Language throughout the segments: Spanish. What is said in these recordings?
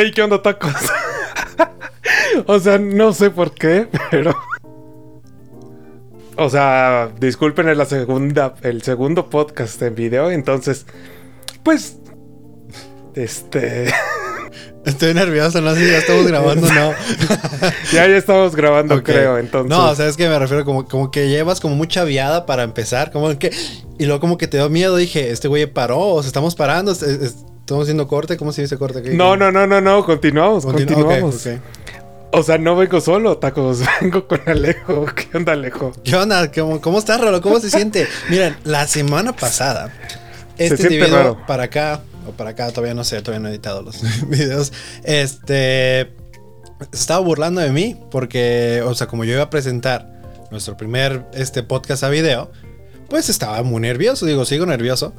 Hey, ¿qué onda, tacos? o sea, no sé por qué, pero. O sea, disculpen la segunda, el segundo podcast en video, entonces, pues, este, Estoy nervioso, no sé si ya estamos grabando no. ya ya estamos grabando, creo, entonces. No, o sea, es que me refiero como, como que llevas como mucha viada para empezar, como que... Y luego como que te dio miedo, dije, este güey paró, o sea, estamos parando, es- es- estamos haciendo corte, ¿cómo se dice corte? ¿Qué- no, no, no, no, no, continuamos, continuamos. O sea, no vengo solo, tacos, vengo con Alejo. ¿Qué onda, Alejo? ¿Qué onda? ¿Cómo, cómo estás, Rolo? ¿Cómo se siente? Miren, la semana pasada, este siente individuo raro. para acá, o para acá, todavía no sé, todavía no he editado los videos, este, se estaba burlando de mí porque, o sea, como yo iba a presentar nuestro primer este, podcast a video, pues estaba muy nervioso, digo, sigo nervioso.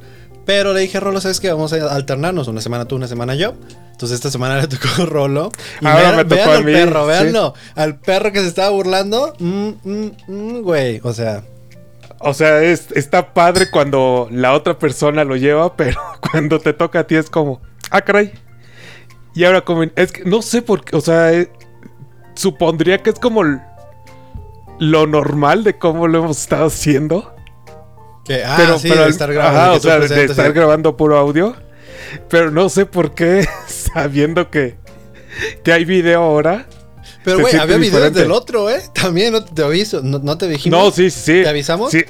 Pero le dije a Rolo, ¿sabes qué? Vamos a alternarnos, una semana tú, una semana yo. Entonces esta semana le tocó a Rolo. Y Ahora vean- me tocó vean a al mí, perro, sí. véanlo. Al perro que se estaba burlando. Mm, mm, mm, güey, o sea... O sea, es, está padre cuando la otra persona lo lleva, pero cuando te toca a ti es como, ah, caray. Y ahora como, es que no sé por qué, o sea, eh, supondría que es como lo normal de cómo lo hemos estado haciendo. Que, ah, pero, sí, pero de estar grabando. ajá, o sea, de, estar sí. grabando puro audio. Pero no sé por qué, sabiendo que, que hay video ahora. Pero, güey, había videos del otro, ¿eh? También, no te aviso. No, no te dijimos. No, sí, sí. ¿Te avisamos? Sí.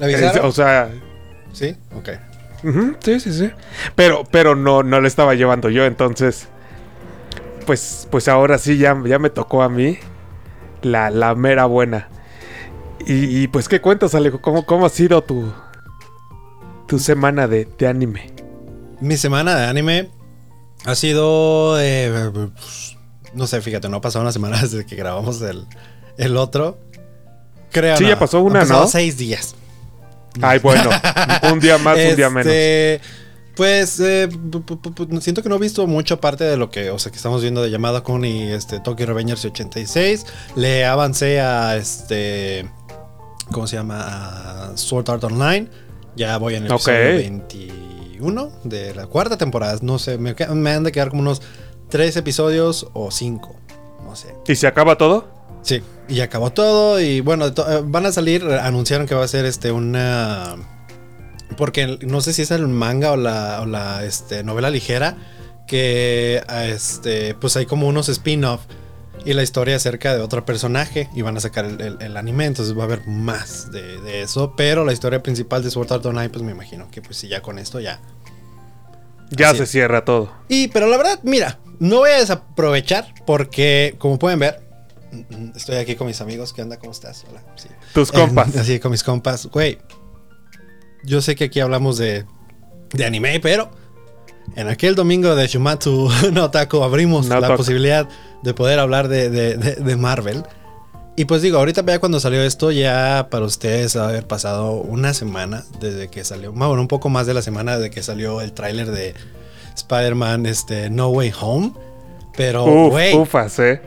Es- o sea, Sí, ok. Sí, sí, sí. Pero, pero no, no le estaba llevando yo, entonces. Pues, pues ahora sí ya, ya me tocó a mí. La, la mera buena. Y, y, pues, ¿qué cuentas, Alejo? ¿Cómo, cómo ha sido tu. tu semana de, de anime? Mi semana de anime ha sido. eh, pues, no sé, fíjate, no ha pasado una semana desde que grabamos el, el otro. Creo. Sí, no, ya pasó una, han ¿no? seis días. Ay, bueno. un día más, un día menos. Este, Pues eh, siento que no he visto mucho parte de lo que, o sea, que estamos viendo de Yamada Kun y este Tokyo Revengers 86. Le avancé a este ¿cómo se llama? A Sword Art Online. Ya voy en el Ok. episodio 21 de la cuarta temporada. No sé, me, me han de quedar como unos tres episodios o cinco. No sé. ¿Y se acaba todo? Sí, y acabó todo y bueno, to- eh, van a salir, anunciaron que va a ser este una... Porque no sé si es el manga o la, o la este, novela ligera, que este, pues hay como unos spin-off y la historia acerca de otro personaje y van a sacar el, el- el anime, entonces va a haber más de, de eso, pero la historia principal de Sword Art Online, pues me imagino que pues sí, ya con esto ya. Ya Así se es. cierra todo. Y, pero la verdad, mira, no voy a desaprovechar porque, como pueden ver, estoy aquí con mis amigos. ¿Qué onda? ¿Cómo estás? Hola. Sí. Tus compas. Eh, así, con mis compas. Güey, yo sé que aquí hablamos de, de anime, pero en aquel domingo de Shumatsu no Taco abrimos No la posibilidad de poder hablar de, de- de- de Marvel. Y pues digo, ahorita ya cuando salió esto, ya para ustedes va a haber pasado una semana desde que salió, bueno, un poco más de la semana desde que salió el tráiler de Spider-Man este, No Way Home. Pero, Uf, güey, ufas, eh.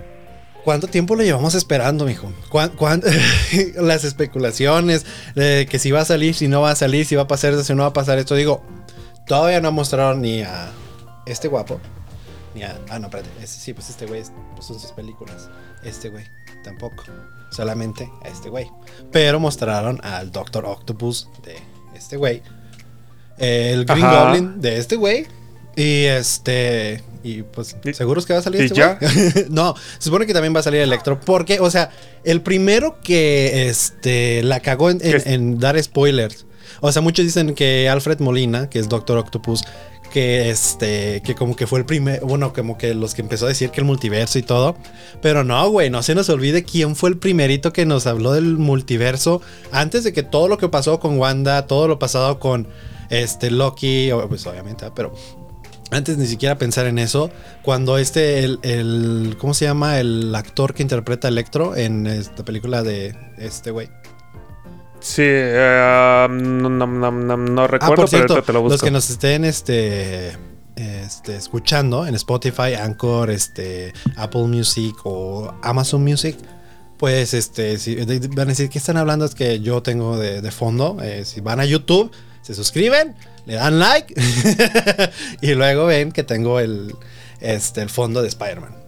¿Cuánto tiempo lo llevamos esperando, mijo? ¿Cuán- cuán- las especulaciones de que si va a salir, si no va a salir, si va a pasar esto, si no va a pasar esto. Digo, todavía no mostraron ni a este guapo, ni a... Ah, no, espérate. ese sí, pues este güey es- pues son sus películas. Este güey, tampoco. Solamente a este güey. Pero mostraron al Doctor Octopus de este güey. El Green Ajá. Goblin de este güey. Y este. Y pues, ¿seguros que va a salir este ya. güey? no, se supone que también va a salir Electro. Porque, o sea, el primero que este, la cagó en dar spoilers. O sea, muchos dicen que Alfred Molina, que es Doctor Octopus, que este, que como que fue el primer, bueno, como que los que empezó a decir que el multiverso y todo. Pero no, güey, no se nos olvide quién fue el primerito que nos habló del multiverso antes de que todo lo que pasó con Wanda, todo lo pasado con este Loki, pues obviamente, ah, pero antes ni siquiera pensar en eso, cuando este, el, el- ¿cómo se llama? El actor que interpreta Electro en esta película de este güey. Sí, eh, no, no, no, no, no recuerdo, ah, por cierto, pero ahorita te lo busco. los que nos estén este, este, escuchando en Spotify, Anchor, este, Apple Music o Amazon Music, pues este, si, van a decir, ¿qué están hablando? Es que yo tengo de, de fondo. eh, si van a YouTube, se suscriben, le dan like y luego ven que tengo el, este, el fondo de Spider-Man.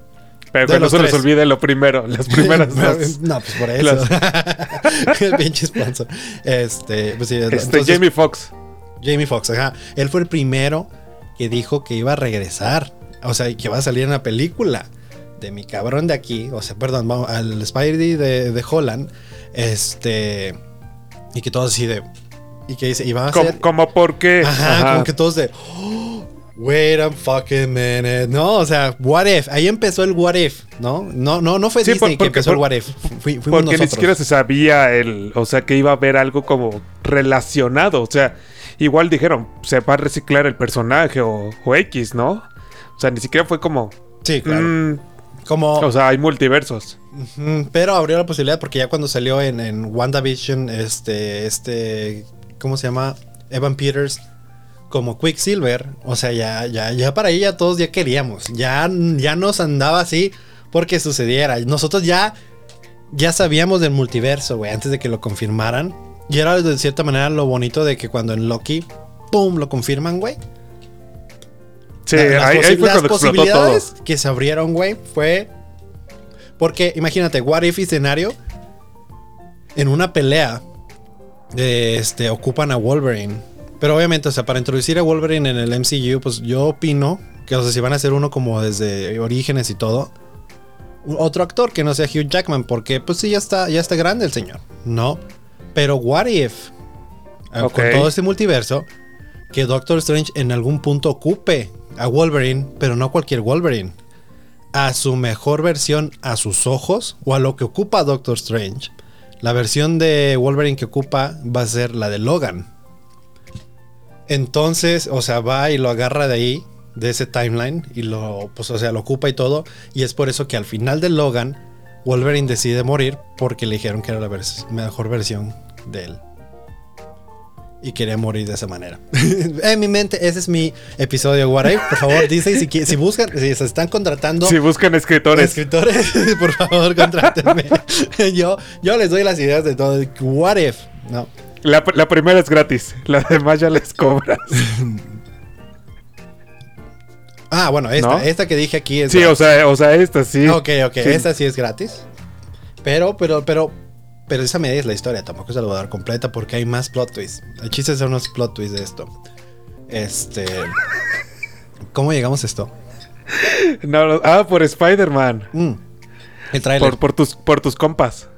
Pero De que no los se les tres. olvide lo primero, las primeras dos. no, pues por eso. el pinche sponsor. Este, pues sí, Este, entonces- Jamie Foxx. Jamie Foxx, ajá. Él fue el primero que dijo que iba a regresar. O sea, que va a salir en la película de mi cabrón de aquí. O sea, perdón, vamos, al Spidey de, de Holland. Este. Y que todos así de. Y que dice, y va a ser. como porque. Ajá, ajá. como que todos de. "Oh, wait a fucking minute. No, o sea, what if. Ahí empezó el what if, ¿no? No, no, no fue Sí, Disney por- que porque- empezó el what if. Fui- fuimos Porque nosotros. ni siquiera se sabía el. O sea, que iba a haber algo como relacionado. O sea, igual dijeron, se va a reciclar el personaje o, o X, ¿no? O sea, ni siquiera fue como. Sí, claro. mm, como. o sea, hay multiversos. Pero abrió la posibilidad porque ya cuando salió en, en WandaVision, este, este, ¿cómo se llama? Evan Peters como Quicksilver, o sea, ya, ya, ya para ella todos ya queríamos, ya, ya nos andaba así porque sucediera. Nosotros ya, ya sabíamos del multiverso, güey, antes de que lo confirmaran. Y era de cierta manera lo bonito de que cuando en Loki, ¡pum!, lo confirman, güey. Sí, La- las ahí, ahí fue las explotó todo. posibilidades que se abrieron, güey, fue. Porque imagínate, what if escenario. En una pelea. de, este, ocupan a Wolverine. Pero obviamente, o sea, para introducir a Wolverine en el MCU, pues yo opino que, o sea, si van a hacer uno como desde orígenes y todo. Otro actor que no sea Hugh Jackman, porque pues sí, ya está, ya está grande el señor. No. Pero what if. Ok. Con todo este multiverso que Doctor Strange en algún punto ocupe a Wolverine, pero no cualquier Wolverine, a su mejor versión a sus ojos o a lo que ocupa Doctor Strange. La versión de Wolverine que ocupa va a ser la de Logan. Entonces, o sea, va y lo agarra de ahí, de ese timeline, y lo, pues, o sea, lo ocupa y todo. Y es por eso que al final de Logan, Wolverine decide morir porque le dijeron que era la vers- mejor versión de él y quería morir de esa manera. en mi mente, ese es mi episodio de What If. Por favor, Disney, si, si buscan, si se están contratando Si buscan escritores. escritores, por favor, contrátenme. yo, yo les doy las ideas de todo. What If. No. La, la primera es gratis, la demás ya les cobras. Ah, bueno, esta, ¿No? esta que dije aquí es. Sí, o sea, o sea, esta sí. Ok, ok, Sí. esta sí es gratis. Pero, pero, pero, pero esa media es la historia. Tampoco se la voy a dar completa porque hay más plot twists. El chiste es unos plot twists de esto. Este. ¿Cómo llegamos a esto? No, ah, por Spider-Man. Mm, el trailer. Por, por, tus, por tus compas.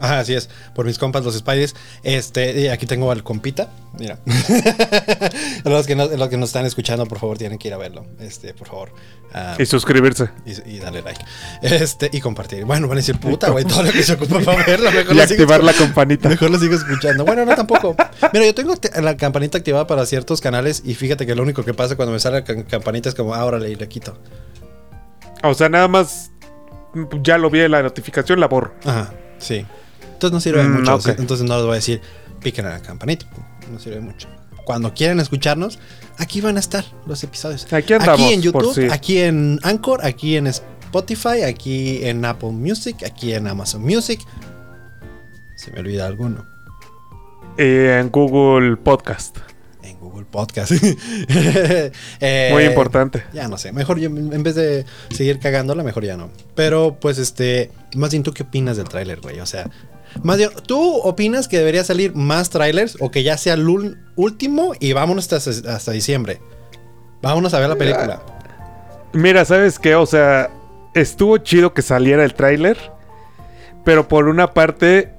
Ajá, así es. Por mis compas, los Spideys. Este, aquí tengo al compita. Mira. los, que no- los que nos están escuchando, por favor, tienen que ir a verlo. Este, por favor. Ah, Y suscribirse. y, y darle like. Este, y compartir. Bueno, van a decir, puta, güey, todo lo que se ocupa para verlo. Mejor Y lo sigo activar la campanita. Mejor lo sigo escuchando. Bueno, no tampoco. Mira, yo tengo te- la campanita activada para ciertos canales y fíjate que lo único que pasa cuando me sale la cam- campanita es como, ah, órale, y le quito. O sea, nada más. Ya lo vi en la notificación, la borro. Ajá, sí. Entonces no sirve de Mm, mucho. Entonces no les voy a decir, piquen a la campanita. No sirve de mucho. Cuando quieran escucharnos, aquí van a estar los episodios. Aquí andamos, Aquí en YouTube, aquí en Anchor, aquí en Spotify, aquí en Apple Music, aquí en Amazon Music. Se me olvida alguno. Y en Google Podcast. En Google Podcast. Eh, Muy importante. Ya no sé, mejor yo en vez de seguir cagándola, mejor ya no. Pero pues este, más bien tú qué opinas del tráiler, güey? O sea, más bien, ¿tú opinas que debería salir más trailers o que ya sea el último y vámonos hasta, hasta diciembre? Vámonos a ver la película. Mira, ¿sabes qué? O sea, estuvo chido que saliera el tráiler. Pero por una parte,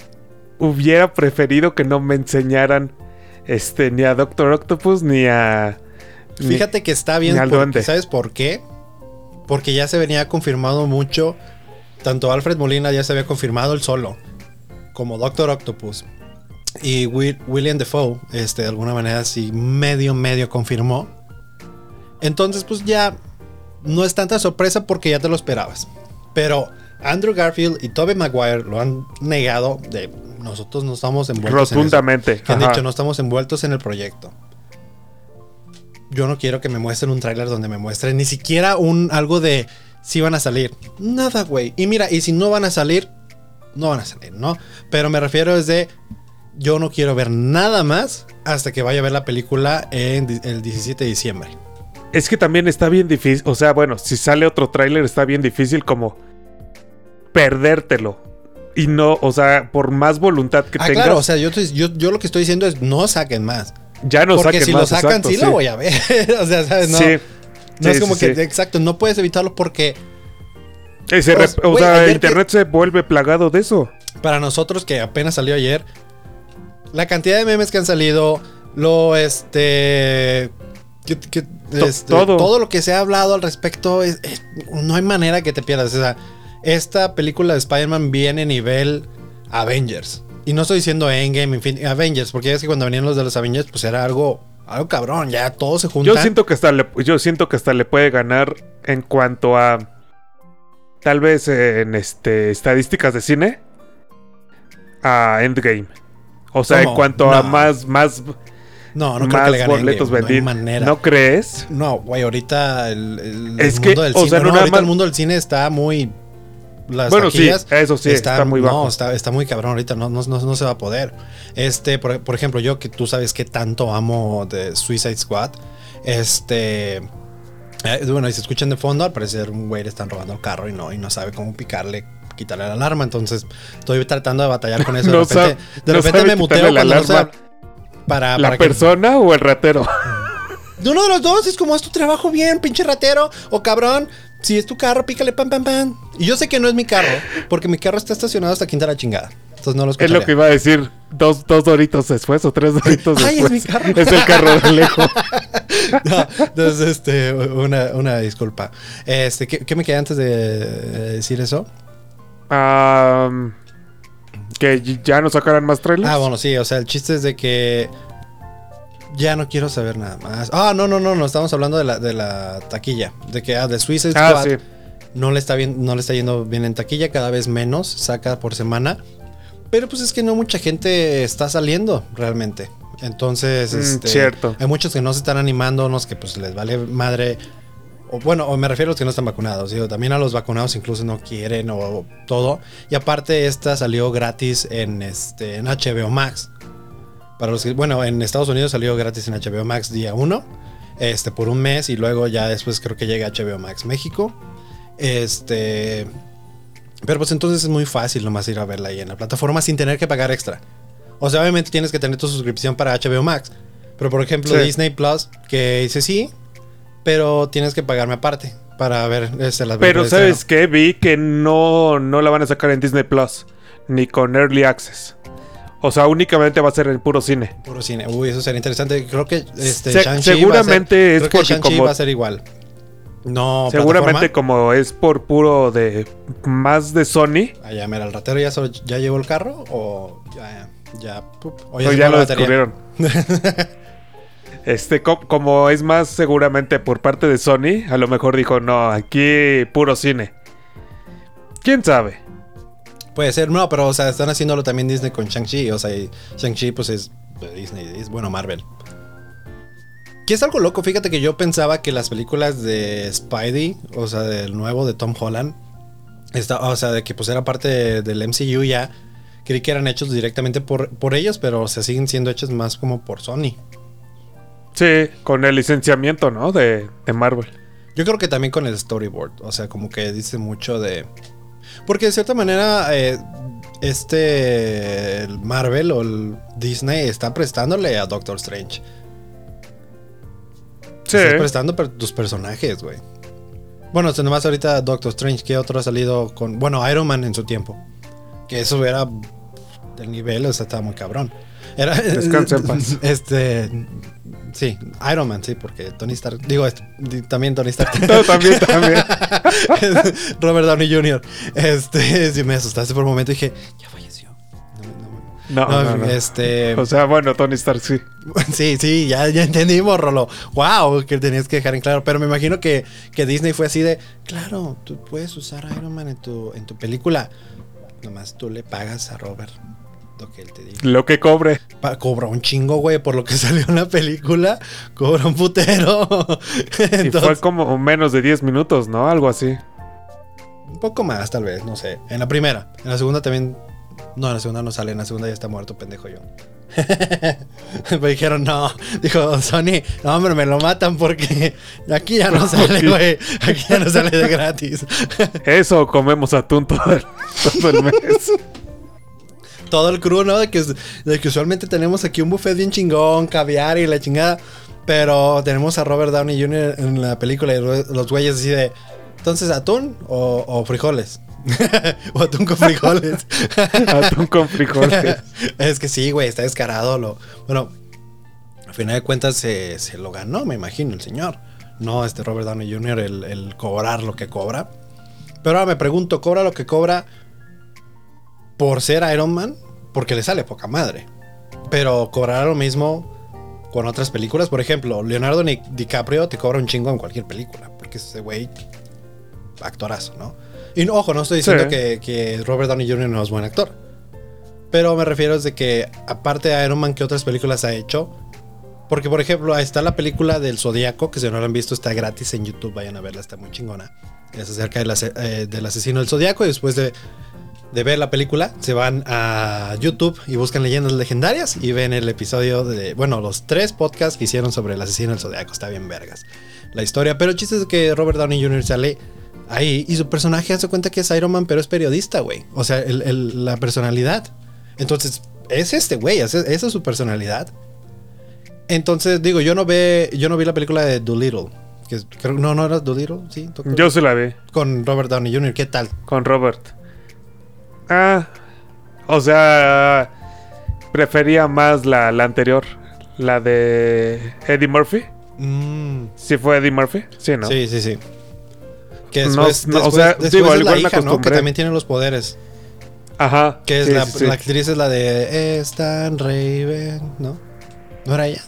hubiera preferido que no me enseñaran este, ni a Doctor Octopus ni a. ni- Fíjate que está bien al porque, duende. ¿sabes por qué? Porque ya se venía confirmado mucho, tanto Alfred Molina ya se había confirmado el solo, como Doctor Octopus. Y Will- William Defoe, este, de alguna manera, sí medio, medio confirmó. Entonces, pues ya no es tanta sorpresa porque ya te lo esperabas. Pero Andrew Garfield y Tobey Maguire lo han negado de nosotros no estamos envueltos en eso. Rotundamente. Que han dicho, no estamos envueltos en el proyecto. Yo no quiero que me muestren un tráiler donde me muestren ni siquiera un algo de si van a salir. Nada, güey. Y mira, y si no van a salir, no van a salir, ¿no? Pero me refiero desde yo no quiero ver nada más hasta que vaya a ver la película en el 17 de diciembre. Es que también está bien difícil. O sea, bueno, si sale otro tráiler está bien difícil como perdértelo. Y no, o sea, por más voluntad que ah, tengas, claro, o sea, yo, yo, yo lo que estoy diciendo es no saquen más. ya no Porque saquen si más, lo sacan, exacto, sí, lo voy a ver. o sea, ¿sabes? No, Sí. no Sí, es como que, exacto, no puedes evitarlo porque Y se O- rep- o güey, sea, ayer que- internet se vuelve plagado de eso. para nosotros que apenas salió ayer, la cantidad de memes que han salido, lo este. que- que- To- este, todo. todo lo que se ha hablado al respecto, es- es- no hay manera que te pierdas. O sea, esta película de Spider-Man viene nivel Avengers. Y no estoy diciendo Endgame, Infinity Avengers, porque es que cuando venían los de los Avengers, pues era algo, algo cabrón, ya todos se juntan. Yo siento que hasta le, yo siento que hasta le puede ganar en cuanto a tal vez en este estadísticas de cine a Endgame. O sea, en cuanto a más más no, no creo que más le gane boletos vendidos. No hay manera. ¿No crees? No, güey, ahorita el, el- Es el que, mundo del o cine, sea, no ahorita el mundo del cine está muy las Bueno, sí, eso sí, está muy bajo. No, está, está muy cabrón ahorita, no, no, no, no se va a poder. Este, por, por ejemplo, yo que tú sabes que tanto amo de Suicide Squad, este... eh, bueno, y se escuchan de fondo, al parecer un güey le están robando el carro y no, y no sabe cómo picarle, quitarle la alarma. Entonces, estoy tratando de batallar con eso. De No repente, sabe- de no repente sabe me muteo cuando no. Para, ¿La para que- persona o el ratero? de uno de los dos es como es tu trabajo bien, pinche ratero o cabrón. Si es tu carro, pícale pam pam pam. Y yo sé que no es mi carro, porque mi carro está estacionado hasta quinta la chingada. Entonces no lo Es lo que iba a decir dos, dos doritos después o tres doritos Ay, es después. mi carro. Es el carro de lejos. No, entonces, este, una, una disculpa. Este, ¿qué, qué me queda antes de decir eso? Que ya no sacarán más trailers. Ah, bueno, sí, o sea, el chiste es de que ya no quiero saber nada más. Ah, no, no, no, no, estamos hablando de la, de la taquilla. De que, ah, de Suicide Ah, sí. no, le está bien, no le está yendo bien en taquilla, cada vez menos saca por semana. Pero pues es que no mucha gente está saliendo realmente. Entonces, Mm, este, cierto. hay muchos que no se están animando, unos que pues les vale madre. O bueno, o me refiero a los que no están vacunados. Digo, también a los vacunados incluso no quieren o todo. Y aparte esta salió gratis en, este, en HBO Max. Para los que, bueno, en Estados Unidos salió gratis en HBO Max día 1. Este, por un mes y luego ya después creo que llega HBO Max México. Este... Pero pues entonces es muy fácil nomás ir a verla ahí en la plataforma sin tener que pagar extra. O sea, obviamente tienes que tener tu suscripción para HBO Max. Pero por ejemplo, Sí. Disney Plus, que dice sí, pero tienes que pagarme aparte para ver este, las Pero ¿sabes qué? Vi que no, no la van a sacar en Disney Plus. Ni con Early Access. O sea, únicamente va a ser en puro cine. Puro cine. Uy, eso sería interesante. Creo que este, Se- seguramente va a ser, es creo que porque Shang-Chi como- va a ser igual. No, Seguramente plataforma. como es por puro de... Más de Sony. Ah, ya, mira, el ratero ya, solo- ya llevó el carro o ya, ya, o ya lo descubrieron. este, co- como es más seguramente por parte de Sony, a lo mejor dijo, no, aquí puro cine. ¿Quién sabe? Puede ser, no, pero o sea, están haciéndolo también Disney con Shang-Chi. O sea, Shang-Chi pues es de Disney, es bueno Marvel. Que es algo loco, fíjate que yo pensaba que las películas de Spidey, o sea, del nuevo de Tom Holland, está, o sea, de que pues era parte de- del MCU ya, creí que eran hechos directamente por, por ellos, pero o sea, siguen siendo hechos más como por Sony. Sí, con el licenciamiento, ¿no? De, de Marvel. Yo creo que también con el storyboard, o sea, como que dice mucho de... Porque de cierta manera, eh, este el Marvel o el Disney está prestándole a Doctor Strange. Sí. Estás prestando per- tus personajes, güey. Bueno, nomás ahorita Doctor Strange, ¿qué otro ha salido con... Bueno, Iron Man en su tiempo. Que eso era del nivel, o sea, estaba muy cabrón. Era, Descansa en paz. Este... Sí, Iron Man, sí, porque Tony Stark... Digo, di- también Tony Stark. No, también, también. Robert Downey Jr. Este, sí me asustaste por un momento y dije, ya falleció. No, no, No. Este, O sea, bueno, Tony Stark sí. sí, sí, ya, ya entendimos, Rolo. Wow, que tenías que dejar en claro. Pero me imagino que, que Disney fue así de, claro, tú puedes usar a Iron Man en tu, en tu película. Nomás tú le pagas a Robert lo que él te diga. Lo que cobre. Pa- cobra un chingo, güey, por lo que salió en la película. Cobra un putero. Y fue Entonces, como menos de 10 minutos, ¿no? Algo así. un poco más, tal vez, no sé. En la primera. En la segunda también No, en la segunda no sale, en la segunda ya está muerto, pendejo yo. me dijeron, no. Dijo Sony, no, hombre, me lo matan porque aquí ya no sale, güey. Aquí ya no sale de gratis. Eso comemos atún todo el, todo el mes. Todo el crew, ¿no? De que, de que usualmente tenemos aquí un buffet bien chingón, caviar y la chingada. Pero tenemos a Robert Downey Jr. en la película y los güeyes así de. Entonces, ¿atún o, o frijoles? o atún con frijoles. atún con frijoles. es que sí, güey, está descarado. Lo, bueno, al final de cuentas se, se, lo ganó, me imagino, el señor. No, este Robert Downey Jr., el, el cobrar lo que cobra. Pero ahora me pregunto, ¿cobra lo que cobra por ser Iron Man? Porque le sale poca madre. Pero cobrará lo mismo con otras películas. Por ejemplo, Leonardo DiCaprio te cobra un chingo en cualquier película. Porque ese güey, actorazo, ¿no? Y ojo, no estoy diciendo Sí. que, que Robert Downey Jr. no es buen actor. Pero me refiero es de que, aparte de Iron Man, ¿qué otras películas ha hecho? Porque, por ejemplo, ahí está la película del Zodíaco, que si no la han visto está gratis en YouTube, vayan a verla, está muy chingona. Es acerca del, eh, del asesino del Zodíaco y después de, de ver la película se van a YouTube y buscan leyendas legendarias y ven el episodio de, bueno, los tres podcasts que hicieron sobre el asesino del Zodíaco, está bien vergas la historia. Pero el chiste es que Robert Downey Jr. sale ahí y su personaje hace cuenta que es Iron Man, pero es periodista, güey. O sea, el- el- la personalidad. Entonces, es este güey, esa es su personalidad. Entonces, digo, yo no ve, yo no vi la película de Doolittle. Que creo, no, no era Doolittle, sí. Doctor- Yo se la vi Con Robert Downey Jr., ¿qué tal? con Robert. Ah, o sea, prefería más la, la anterior, la de Eddie Murphy. Mm, ¿Sí fue Eddie Murphy? Sí, ¿no? Sí, sí, sí. Que No, después, no, o después- sea, después digo, es igual la hija, ¿no? Que también tiene los poderes. Ajá. Que es sí, la, sí, sí. la actriz es la de Stan Raven, ¿no? ¿No era ella?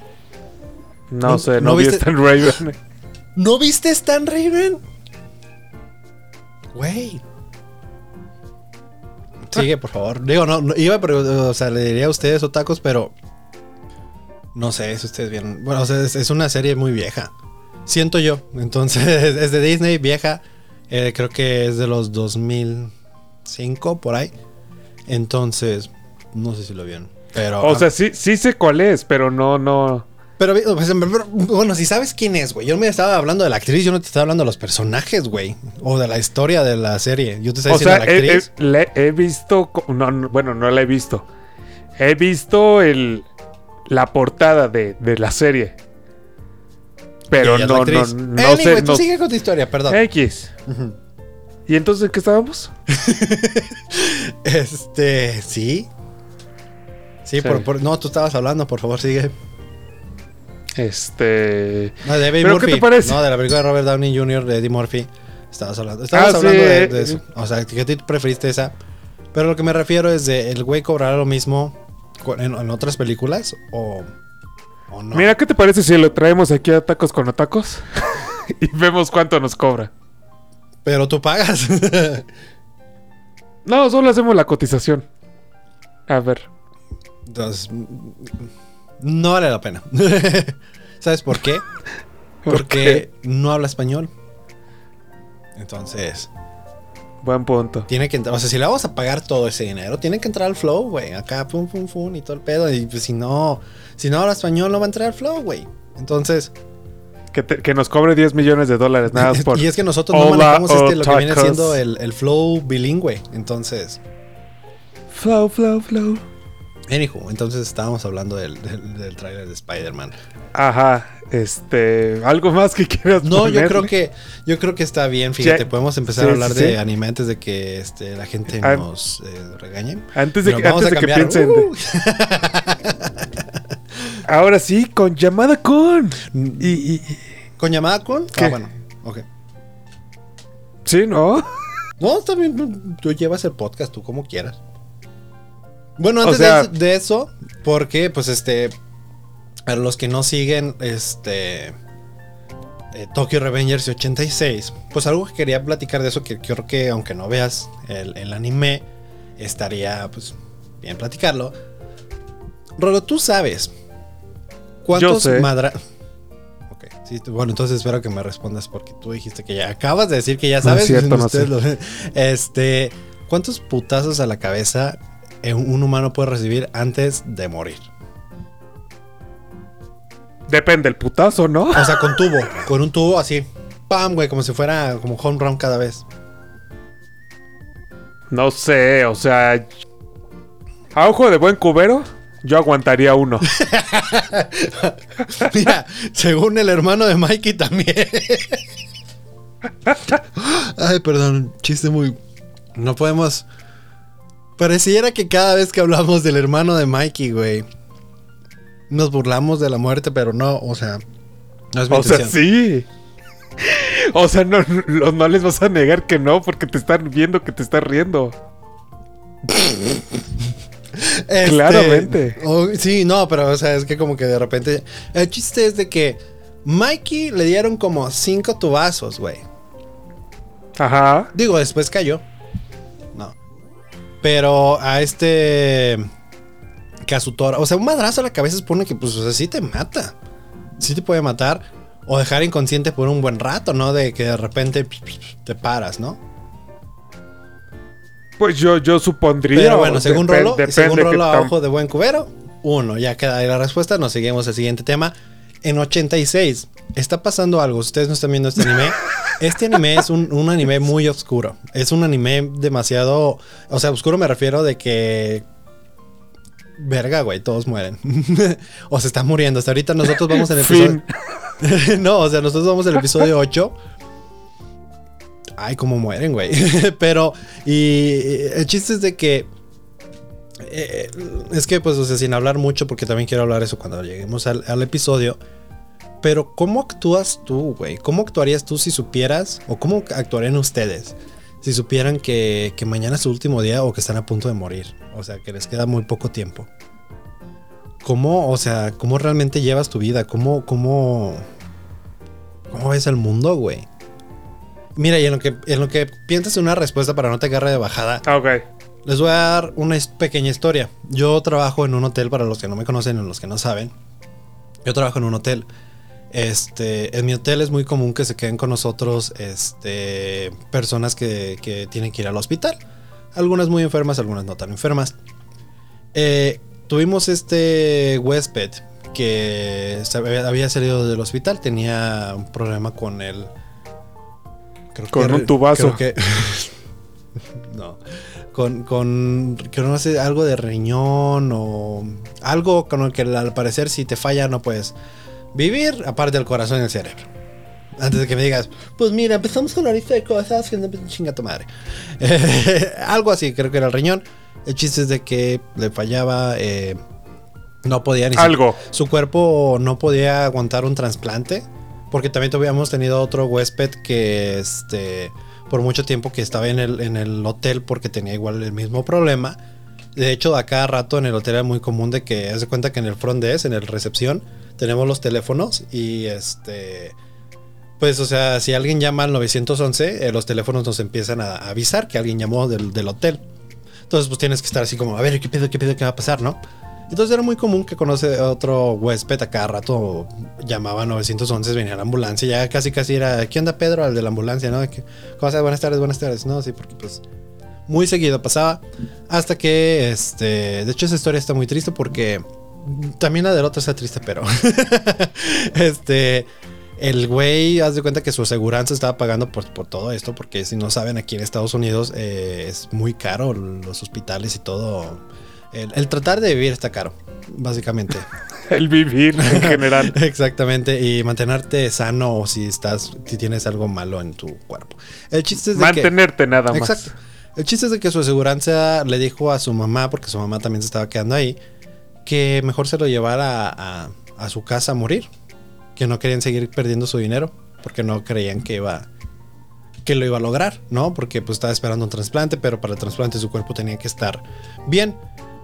No, no- sé, ¿no no, vi viste- Stan Raven. ¿No viste Stan Raven? Güey. Sigue, por favor. Digo, no, no, iba preguntar, o sea, le diría a ustedes otacos, pero no sé si ustedes vieron. Bueno, o sea, es, es una serie muy vieja. Siento yo. Entonces, es de Disney, vieja. Eh, creo que es de los 2005, por ahí. Entonces, no sé si lo vieron. Pero, O sea, sí, sí sé cuál es, pero no, no. pero, pues, pero, bueno, si sabes quién es, güey. Yo no me estaba hablando de la actriz, yo no te estaba hablando de los personajes, güey. O de la historia de la serie. Yo te estaba O diciendo sea, de la actriz. he- le- he visto. No, no, bueno, no la he visto. He visto el, la portada de, de la serie. Pero la no, no, actriz. no Anyway, sé. tú No, sigue con tu historia, perdón. X. ¿Y entonces en qué estábamos? Este, sí. Sí, Sí. Por, por- no, tú estabas hablando, por favor, sigue. Este. No, de Eddie ¿Pero qué Murphy. te parece? No, de la película de Robert Downey Jr. de Eddie Murphy. Estabas hablando. Estabas Ah, hablando sí, de, eh, de eso. O sea, que tú preferiste esa. Pero lo que me refiero es de el güey cobrará lo mismo en, en otras películas o, o no. Mira, ¿qué te parece si lo traemos aquí a tacos con tacos? y vemos cuánto nos cobra. Pero tú pagas. No, solo hacemos la cotización. A ver. Entonces, no vale la pena. ¿Sabes por qué? ¿por Porque no habla español. Entonces, Buen punto. tiene que entrar. O sea, si le vamos a pagar todo ese dinero, tiene que entrar al flow, güey. Acá, pum, pum, pum, y todo el pedo. Y pues si no, si no habla español, no va a entrar al flow, güey. Entonces, Que, te- que nos cobre 10 millones de dólares nada más por. y es que nosotros no manejamos este, lo que viene siendo el, el flow bilingüe. Entonces, Flow, flow, flow. anywho, entonces estábamos hablando del, del, del tráiler de Spider-Man. Ajá. Este. ¿Algo más que quieras No, yo creo que yo creo que está bien, fíjate, podemos empezar Sí, a hablar sí, de sí. anime antes de que este, la gente Ah. nos eh, regañe. Antes de, que, antes de que piensen. Uh. Ahora sí, con llamada con. Y, y- ¿Con llamada con? ¿Qué? Ah, bueno, ok. Sí, ¿no? No, no, tú llevas el podcast, tú como quieras. Bueno, O antes sea- de, de eso, porque pues este, para los que no siguen, este, eh, Tokyo Revengers 86, pues algo que quería platicar de eso, que creo que aunque no veas el, el anime, estaría pues bien platicarlo. Rolo, tú sabes cuántos sé. madra... Ok, sí, bueno, entonces espero que me respondas porque tú dijiste que ya acabas de decir que ya sabes. No es cierto, no lo- Este, ¿cuántos putazos a la cabeza eh, un humano puede recibir antes de morir. Depende el putazo, ¿no? O sea, con tubo, con un tubo así. ¡Pam, güey! Como si fuera como home run cada vez. No sé, o sea. A ojo de buen cubero, yo aguantaría uno. Mira, según el hermano de Mikey también. Ay, perdón, chiste muy. No podemos. Pareciera que cada vez que hablamos del hermano de Mikey, güey, nos burlamos de la muerte, pero no, o sea, no es mi O sea, sí. O sea, no, no, no les vas a negar que no, porque te están viendo que te estás riendo. Este, Claramente. sí, no, pero o sea, es que como que de repente. El chiste es de que Mikey le dieron como cinco tubazos, güey. Ajá. Digo, después cayó. No. Pero a este. Kazutora. O sea, un madrazo a la cabeza supone que, pues, o sea, sí te mata. Sí te puede matar. O dejar inconsciente por un buen rato, ¿no? De que de repente te paras, ¿no? Pues yo, yo supondría. Pero bueno, según Rolo, según Rolo a ojo de buen cubero, uno. Ya queda ahí la respuesta. Nos seguimos al siguiente tema. En 86, está pasando algo. Ustedes no están viendo este anime. Este anime es un, un anime muy oscuro. Es un anime demasiado. O sea, oscuro me refiero de que. Verga, güey, todos mueren. o se están muriendo. Hasta ahorita nosotros vamos en el episodio. No, o sea, nosotros vamos en el episodio 8. Ay, cómo mueren, güey. Pero, y el chiste es de que. eh, es que, pues, o sea, sin hablar mucho, porque también quiero hablar eso cuando lleguemos al, al episodio. Pero, ¿cómo actúas tú, güey? ¿Cómo actuarías tú si supieras, o cómo actuarían ustedes si supieran que, que mañana es su último día o que están a punto de morir? O sea, que les queda muy poco tiempo. ¿Cómo, o sea, cómo realmente llevas tu vida? ¿Cómo, cómo, cómo ves el mundo, güey? Mira, y en lo que, en lo que piensas una respuesta para no te agarre de bajada, Ah, ok. les voy a dar una pequeña historia. Yo trabajo en un hotel, para los que no me conocen o los que no saben. Yo trabajo en un hotel. Este, en mi hotel es muy común que se queden con nosotros este, personas que, que tienen que ir al hospital. Algunas muy enfermas, algunas no tan enfermas. Eh, tuvimos este huésped que había había salido del hospital, tenía un problema con el... creo Con que- un tubazo. creo que- no. Con, con que no sé, algo de riñón o algo con el que al parecer si te falla no puedes vivir, aparte del corazón y el cerebro. Antes de que me digas, pues mira, empezamos con la lista de cosas que no chinga tu madre. algo así, creo que era el riñón. El chiste es de que le fallaba, eh, no podía ni siquiera- Algo. su cuerpo no podía aguantar un trasplante. Porque también habíamos tenido otro huésped que este por mucho tiempo que estaba en el, en el hotel porque tenía igual el mismo problema. De hecho, a cada rato en el hotel era muy común de que haz de cuenta que en el front desk, en el recepción, tenemos los teléfonos y este pues o sea, si alguien llama al 911, eh, los teléfonos nos empiezan a, a avisar que alguien llamó del, hotel. Entonces, pues tienes que estar así como, a ver, ¿qué pedo, qué pedo, qué va a pasar, no? Entonces era muy común que conoce a otro huésped a cada rato llamaba 911, venía la ambulancia, ya casi casi era, ¿qué onda Pedro? Al de la ambulancia, ¿no? ¿Cómo estás? Buenas tardes, buenas tardes. No, sí, porque pues muy seguido pasaba hasta que, este, de hecho esa historia está muy triste porque también la del otro está triste, pero este, el güey, haz de cuenta que su aseguranza estaba pagando por, por todo esto, porque si no saben, aquí en Estados Unidos eh, es muy caro los hospitales y todo. El, el tratar de vivir está caro, básicamente. El vivir en general. Exactamente, y mantenerte sano o si estás, si tienes algo malo en tu cuerpo. El chiste es de que... Mantenerte nada más. Exacto. El chiste es de que su aseguranza le dijo a su mamá, porque su mamá también se estaba quedando ahí, que mejor se lo llevara a, a- a su casa a morir. Que no querían seguir perdiendo su dinero, porque no creían que iba que lo iba a lograr, ¿no? Porque pues estaba esperando un trasplante, pero para el trasplante su cuerpo tenía que estar bien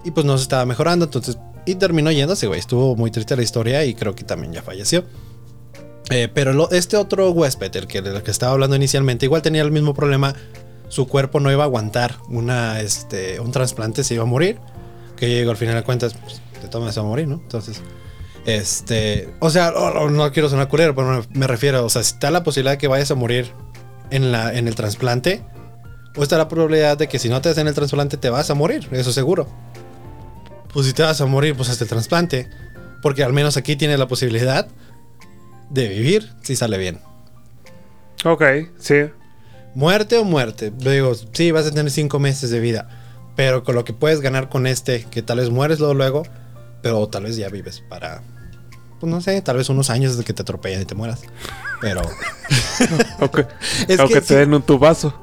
y pues no se estaba mejorando, entonces y terminó yéndose, güey. Estuvo muy triste la historia y creo que también ya falleció. Eh, pero lo- este otro huésped, el que, el que estaba hablando inicialmente, igual tenía el mismo problema. Su cuerpo no iba a aguantar una, este, un trasplante, se iba a morir. Que llegó al final de cuentas, pues, te tomas a morir, ¿no? Entonces, este, o sea, no, no- no quiero sonar culero, pero me, refiero, o sea, si está la posibilidad de que vayas a morir en, la, en el trasplante, O está la probabilidad de que si no te hacen el trasplante te vas a morir, eso seguro. Pues si te vas a morir, pues hazte el trasplante. Porque al menos aquí tienes la posibilidad de vivir si sale bien. Ok, sí. Muerte o muerte. Digo, sí, vas a tener cinco meses de vida. Pero con lo que puedes ganar con este, que tal vez mueres luego, luego pero tal vez ya vives para, pues no sé, tal vez unos años de que te atropellen y te mueras. Pero... o que, te den un tubazo.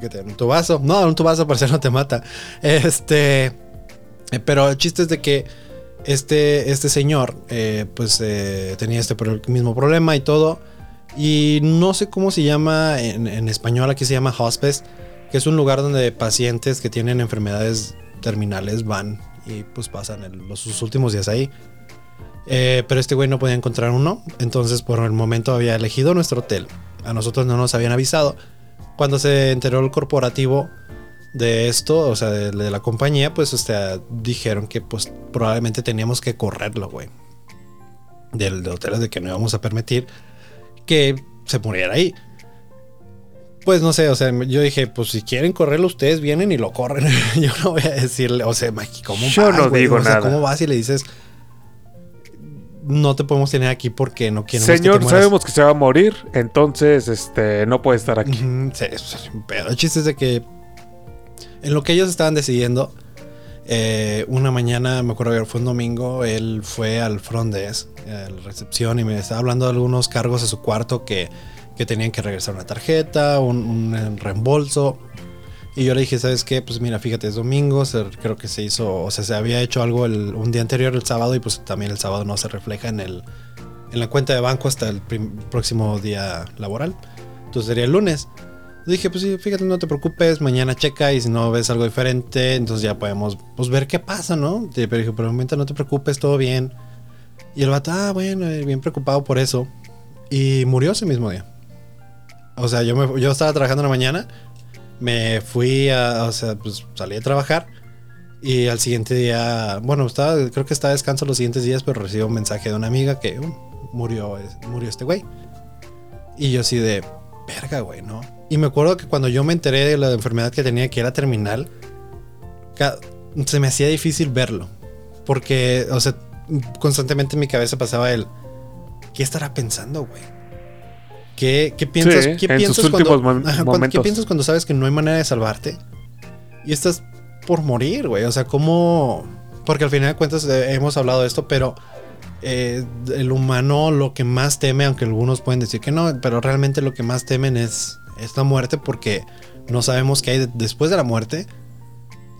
Que te den un tubazo. No, un tubazo por ser no te mata. Este... Eh, pero el chiste es de que este, este señor, eh, pues eh, tenía este mismo problema y todo. Y no sé cómo se llama en, en, español, aquí se llama hospice, que es un lugar donde pacientes que tienen enfermedades terminales van y pues pasan los, sus últimos días ahí. Eh, pero este güey no podía encontrar uno, entonces por el momento había elegido nuestro hotel. A nosotros no nos habían avisado. Cuando se enteró el corporativo de esto, o sea, de, la compañía, pues o dijeron que pues probablemente teníamos que correrlo, güey. Del, del hotel de que no íbamos a permitir que se muriera ahí. Pues no sé, o sea, yo dije, pues si quieren correrlo ustedes vienen y lo corren. yo no voy a decirle, o sea, Mikey, ¿cómo Yo no digo nada. ¿Cómo vas y le dices, no te podemos tener aquí porque no queremos Señor, sabemos que se va a morir, entonces este no puede estar aquí. pero el chiste es de que en lo que ellos estaban decidiendo, eh, una mañana, me acuerdo que fue un domingo, él fue al front desk, a la recepción, y me estaba hablando de algunos cargos a su cuarto que que tenían que regresar una tarjeta, un, reembolso. Y yo le dije, ¿sabes qué? Pues mira, fíjate, es domingo, creo que se hizo, o sea, se había hecho algo el, un día anterior, el sábado, y pues también el sábado no se refleja en, el, en la cuenta de banco hasta el próximo día laboral. Entonces sería el lunes. dije, pues sí, fíjate, no te preocupes, mañana checa y si no ves algo diferente, entonces ya podemos pues, ver qué pasa, ¿no? Pero dije, por el momento no te preocupes, todo bien. Y el vato, ah, bueno, eh, bien preocupado por eso. Y murió ese mismo día. O sea, yo, me, yo estaba trabajando en la mañana, me fui a, o sea, pues salí a trabajar y al siguiente día, bueno, estaba, creo que estaba descanso los siguientes días, pero recibí un mensaje de una amiga que uh, murió, murió este güey. Y yo así de, verga, güey, ¿no? Y me acuerdo que cuando yo me enteré de la enfermedad que tenía, que era terminal, se me hacía difícil verlo. Porque, o sea, constantemente en mi cabeza pasaba el, ¿qué estará pensando, güey? ¿Qué, piensas, ¿qué piensas cuando, ¿Qué piensas cuando sabes que no hay manera de salvarte? Y estás por morir, güey. O sea, ¿cómo...? Porque al final de cuentas eh, hemos hablado de esto, pero eh, el humano lo que más teme, aunque algunos pueden decir que no, pero realmente lo que más temen es esta muerte porque no sabemos qué hay después de la muerte.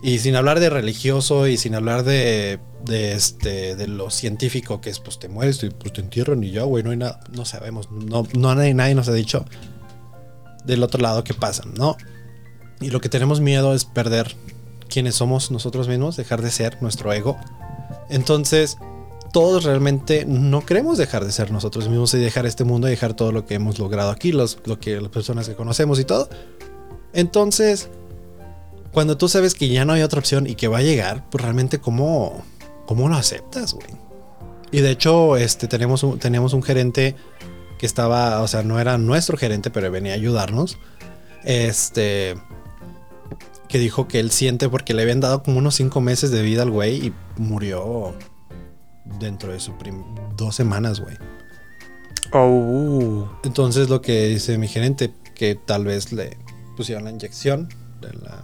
Y sin hablar de religioso y sin hablar de, de, este, de lo científico, que es pues te mueres y pues te entierran y ya, güey, no hay nada, no sabemos, no, no nadie, nadie nos ha dicho del otro lado qué pasa, ¿no? Y lo que tenemos miedo es perder quiénes somos nosotros mismos, dejar de ser nuestro ego. Entonces, todos realmente no queremos dejar de ser nosotros mismos y dejar este mundo y dejar todo lo que hemos logrado aquí, los, lo que las personas que conocemos y todo. Entonces, cuando tú sabes que ya no hay otra opción y que va a llegar, pues realmente cómo, cómo lo aceptas, güey. Y de hecho, este, tenemos un, teníamos un gerente que estaba, o sea, no era nuestro gerente, pero venía a ayudarnos. Este, que dijo que él siente porque le habían dado como unos cinco meses de vida al güey y murió dentro de sus dos semanas, güey. Oh. Entonces lo que dice mi gerente, que tal vez le pusieron la inyección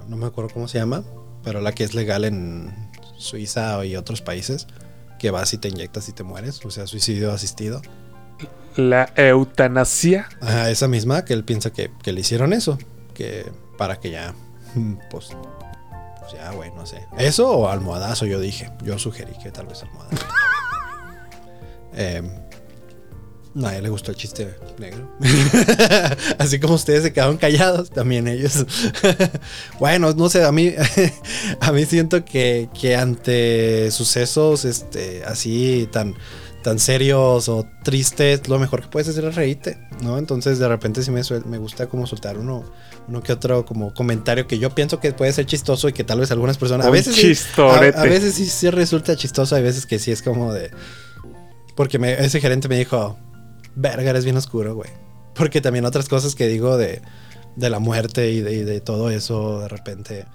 no me acuerdo cómo se llama, pero la que es legal en Suiza y otros países, que vas y te inyectas y te mueres, o sea, suicidio asistido. La eutanasia. Ajá, esa misma que él piensa que, le hicieron eso, que para que ya, pues, pues, ya, güey, no sé. Eso o almohadazo, yo dije, yo sugerí que tal vez almohadazo. eh, Nadie le gustó el chiste negro. Así como ustedes se quedaron callados, también ellos. bueno, no sé, a mí, a mí siento que, que ante sucesos este, así tan, tan serios o tristes, lo mejor que puedes hacer es reírte, ¿no? Entonces de repente sí me, me gusta como soltar uno, uno que otro como comentario que yo pienso que puede ser chistoso y que tal vez algunas personas... A veces, sí, a, veces sí, sí resulta chistoso, hay veces que sí es como de... Porque ese gerente me dijo, verga, eres bien oscuro, güey. Porque también otras cosas que digo de, de la muerte y de, todo eso de repente.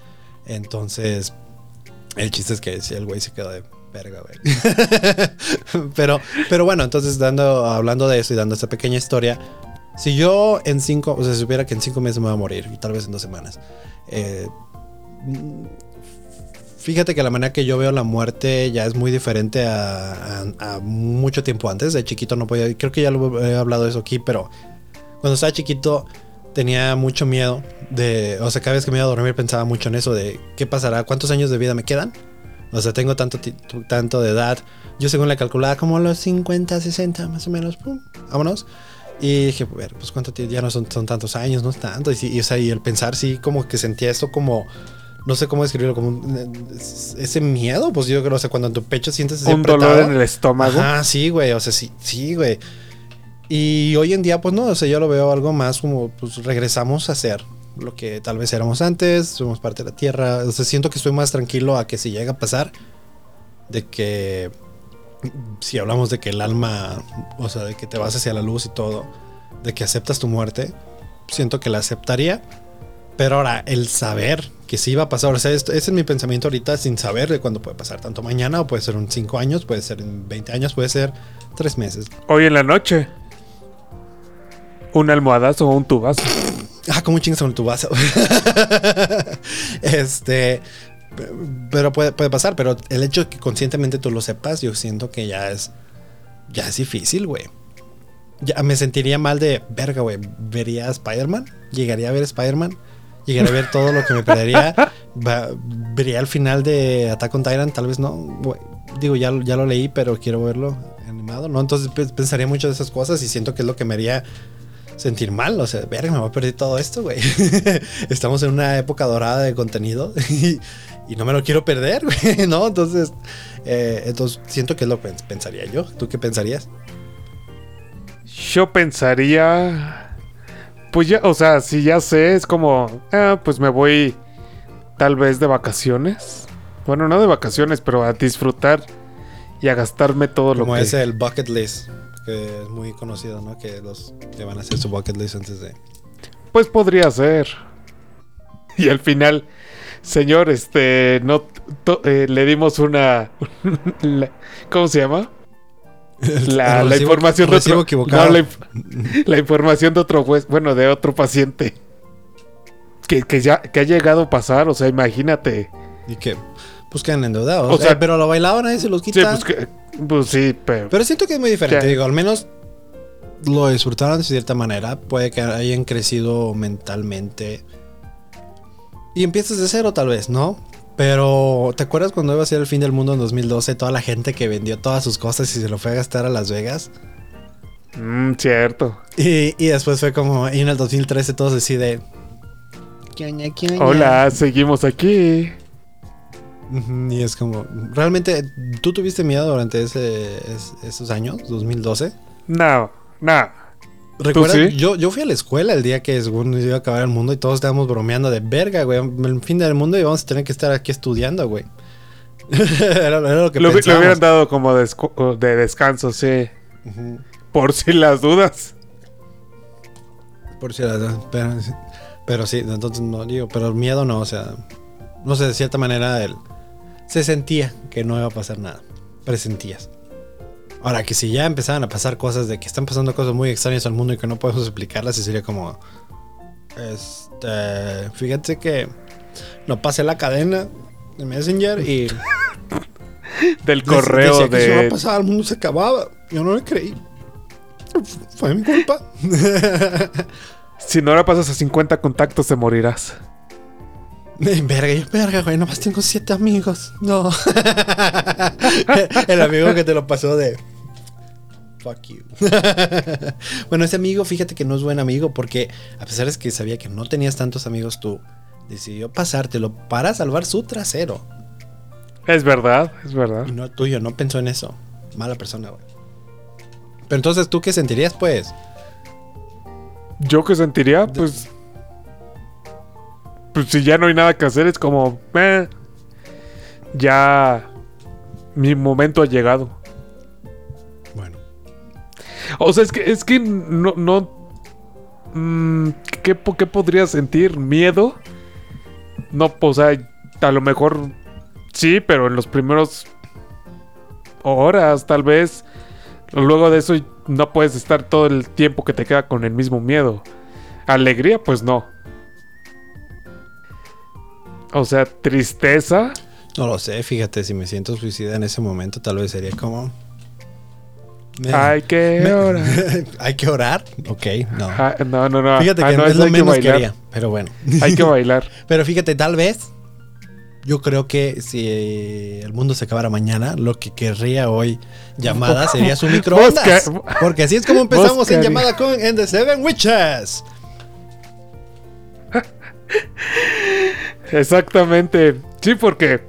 Entonces, el chiste es que si el güey se quedó de verga, güey. pero, pero bueno, entonces dando, hablando de eso y dando esta pequeña historia, si yo en cinco, o sea, supiera que en cinco meses me voy a morir, y tal vez en dos semanas, eh, fíjate que la manera que yo veo la muerte ya es muy diferente a, mucho tiempo antes. De chiquito no podía, creo que ya lo he hablado de eso aquí, pero cuando estaba chiquito tenía mucho miedo de, o sea, cada vez que me iba a dormir pensaba mucho en eso de qué pasará, cuántos años de vida me quedan. O sea, tengo tanto, tanto de edad. Yo según la calculaba como los 50, 60 más o menos. Vámonos. Y dije, a ver, pues cuánto tiempo, ya no son, tantos años, no es tanto. Y, y, o sea, y el pensar, sí, como que sentía esto como, no sé cómo describirlo, como un- ese miedo, pues yo creo, o sea, cuando en tu pecho sientes ese Un dolor en el estómago. Ajá, sí, güey, o sea, sí, sí, güey. Y hoy en día, pues no, o sea, yo lo veo algo más como, pues regresamos a ser lo que tal vez éramos antes, somos parte de la tierra, o sea, siento que estoy más tranquilo a que si llega a pasar, de que si hablamos de que el alma, o sea, de que te vas hacia la luz y todo, de que aceptas tu muerte, siento que la aceptaría, pero ahora el saber que sí va a pasar, o sea, esto- ese es mi pensamiento ahorita sin saber de cuándo puede pasar, tanto mañana o puede ser en 5 años, puede ser en 20 años, puede ser 3 meses. Hoy en la noche. Un almohadazo o un tubazo. Ah, ¿cómo chingas con tu vaso? este. Pero puede, puede pasar, pero el hecho de que conscientemente tú lo sepas, yo siento que ya es. Ya es difícil, güey. Ya me sentiría mal de verga, güey. ¿Vería a Spider-Man? ¿Llegaría a ver Spider-Man? ¿Llegaría a ver todo lo que me perdería? ¿Vería el final de Attack on Titan? Tal vez no. Digo, ya, ya lo leí, pero quiero verlo animado, ¿no? Entonces pe- pensaría mucho de esas cosas y siento que es lo que me haría sentir mal. O sea, verga, me voy a perder todo esto, güey. Estamos en una época dorada de contenido y, no me lo quiero perder, güey, ¿no? Entonces, eh, entonces siento que es lo que pens- pensaría yo. ¿Tú qué pensarías? Yo pensaría. Pues ya, o sea, si ya sé, es como. Ah, pues me voy. Tal vez de vacaciones. Bueno, no de vacaciones, pero a disfrutar y a gastarme todo lo Como que. es el bucket list, que es muy conocido, ¿no? Que los que van a hacer su bucket list antes de... Pues podría ser. Y al final, señor, este, no, to- eh, le dimos una, ¿cómo se llama? La, El la recibo- información de otro, equivocado. no, la, inf- la información de otro juez, bueno, de otro paciente que, que ya que ha llegado a pasar, o sea, imagínate. Y que pues quedan endeudados. O sea- Eh, pero lo bailado nadie se los Sí, quita. pues, que- pues sí, pero, Pero siento que es muy diferente. Digo, al menos lo disfrutaron de cierta manera. Puede que hayan crecido mentalmente. Y empiezas de cero, tal vez, ¿no? Pero, ¿te acuerdas cuando iba a ser el fin del mundo en 2012? Toda la gente que vendió todas sus cosas y se lo fue a gastar a Las Vegas. mm, cierto. Y, y después fue como, y en el 2013 todos así de... "¿Qué oña, qué oña?". Hola, seguimos aquí. Y es como, ¿realmente tú tuviste miedo durante ese, es- esos años, 2012? No, no. ¿Recuerdas? sí? Yo, yo fui a la escuela el día que según iba a acabar el mundo y todos estábamos bromeando de verga, güey. El fin del mundo y vamos a tener que estar aquí estudiando, güey. era, era lo que Lo, lo hubieran dado como de descanso, sí. Por si las dudas. Por si era- pero, pero sí, entonces no digo, pero miedo no, o sea, no sé, de cierta manera él se sentía que no iba a pasar nada. Presentías. Ahora que si ya empezaban a pasar cosas de que están pasando cosas muy extrañas al mundo y que no podemos explicarlas, sí sería como este, fíjate que no pasé la cadena de Messenger y Del correo decía que si no de. pasaba el mundo se acababa. Yo no le creí. Fue mi culpa. Si no la pasas a 50 contactos, te morirás. Verga, yo, verga, güey, nomás tengo siete amigos. No. El amigo que te lo pasó de. Fuck you. bueno, ese amigo, fíjate que no es buen amigo porque, a pesar de que sabía que no tenías tantos amigos tú, decidió pasártelo para salvar su trasero. Es verdad, es verdad. Y no tuyo, no pensó en eso. Mala persona, güey. Pero entonces, ¿tú qué sentirías, pues? Yo que sentiría, pues. Pues si ya no hay nada que hacer, es como. eh, ya. Mi momento ha llegado. Bueno. O sea, es que, es que no. no mm, ¿qué, qué podría sentir? ¿Miedo? No, o sea, a lo mejor sí, pero en los primeros horas, tal vez. Luego de eso no puedes estar todo el tiempo que te queda con el mismo miedo. Alegría, pues no. O sea, tristeza. No lo sé, fíjate, si me siento suicida en ese momento, tal vez sería como. Me- Hay que me- orar. ¿Hay que orar? Ok, no. Ah, no, no, no. Fíjate Ah, que no, es lo que menos que bailar. haría, pero bueno. Hay que bailar. Pero fíjate, tal vez yo creo que si el mundo se acabara mañana, lo que querría hoy llamada sería su microondas. Porque así es como empezamos en llamada con The Seven Witches. Exactamente. Sí, porque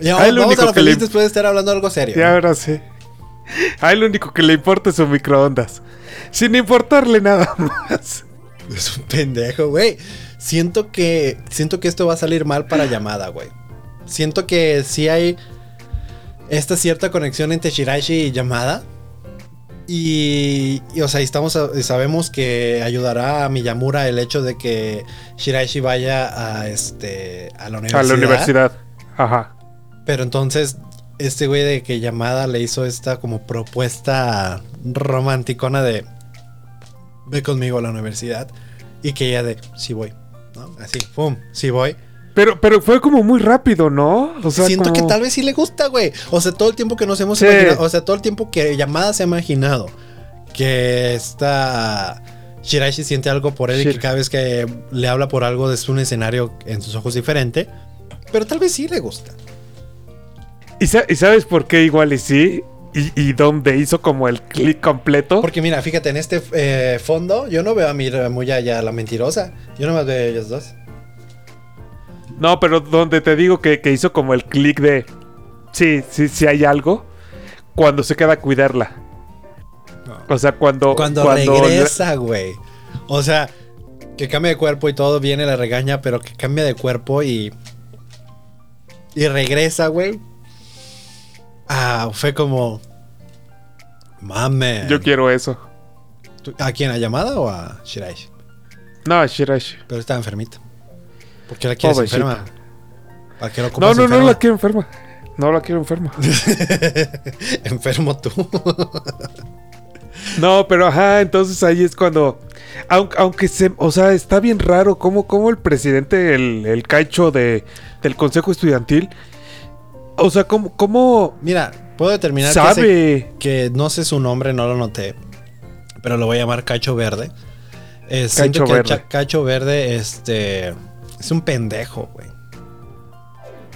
Y Ah, vamos único a la que feliz le- después de estar hablando algo serio. ya ahora sí. A él lo único que le importa es su microondas. Sin importarle nada más. Es un pendejo, güey. Siento que siento que esto va a salir mal para llamada, güey. Siento que sí hay esta cierta conexión entre Shiraishi y llamada. Y, y, o sea, estamos a- sabemos que ayudará a Miyamura el hecho de que Shiraishi vaya a este a la A universidad. la universidad. Ajá. Pero entonces este güey de que llamada le hizo esta como propuesta romanticona de ve conmigo a la universidad y que ella de sí voy, ¿no? Así, pum, sí voy. Pero, pero fue como muy rápido, ¿no? O sea, Siento como- que tal vez sí le gusta, güey. O sea, todo el tiempo que nos hemos Sí. imaginado, o sea, todo el tiempo que llamada se ha imaginado que esta Shiraishi siente algo por él y que cada vez que le habla por algo es un escenario en sus ojos diferente. Pero tal vez sí le gusta. ¿Y, sa- y sabes por qué igual y sí? Y, y dónde hizo como el clic completo. Porque mira, fíjate, en este eh, fondo yo no veo a Miramuya ya la mentirosa. Yo nomás veo a ellos dos. No, pero donde te digo que, que hizo como el clic de. Sí, sí, sí hay algo. Cuando se queda a cuidarla. O sea, cuando. Cuando, regresa, güey. O sea, que cambia de cuerpo y todo, viene, la regaña, pero que cambia de cuerpo y. Y regresa, güey. Ah, fue como. Mames. Yo quiero eso. ¿A quién? ¿A llamada o a Shiraishi? No, Shirashi. Pero está enfermita. ¿Por qué la quieres Pobrecita. enferma? ¿Para qué la No, no, no la quiero enferma. No la quiero enferma. Enfermo tú. No, pero ajá, entonces ahí es cuando. Aunque, aunque se. O sea, está bien raro cómo, cómo el presidente, el, el caicho de, del consejo estudiantil. O sea, cómo, cómo Mira, puedo determinar que, sabe. que no sé su nombre, no lo noté. Pero lo voy a llamar Cacho Verde. Eh, Cacho que Verde. Cacho Verde, este. Es un pendejo, güey.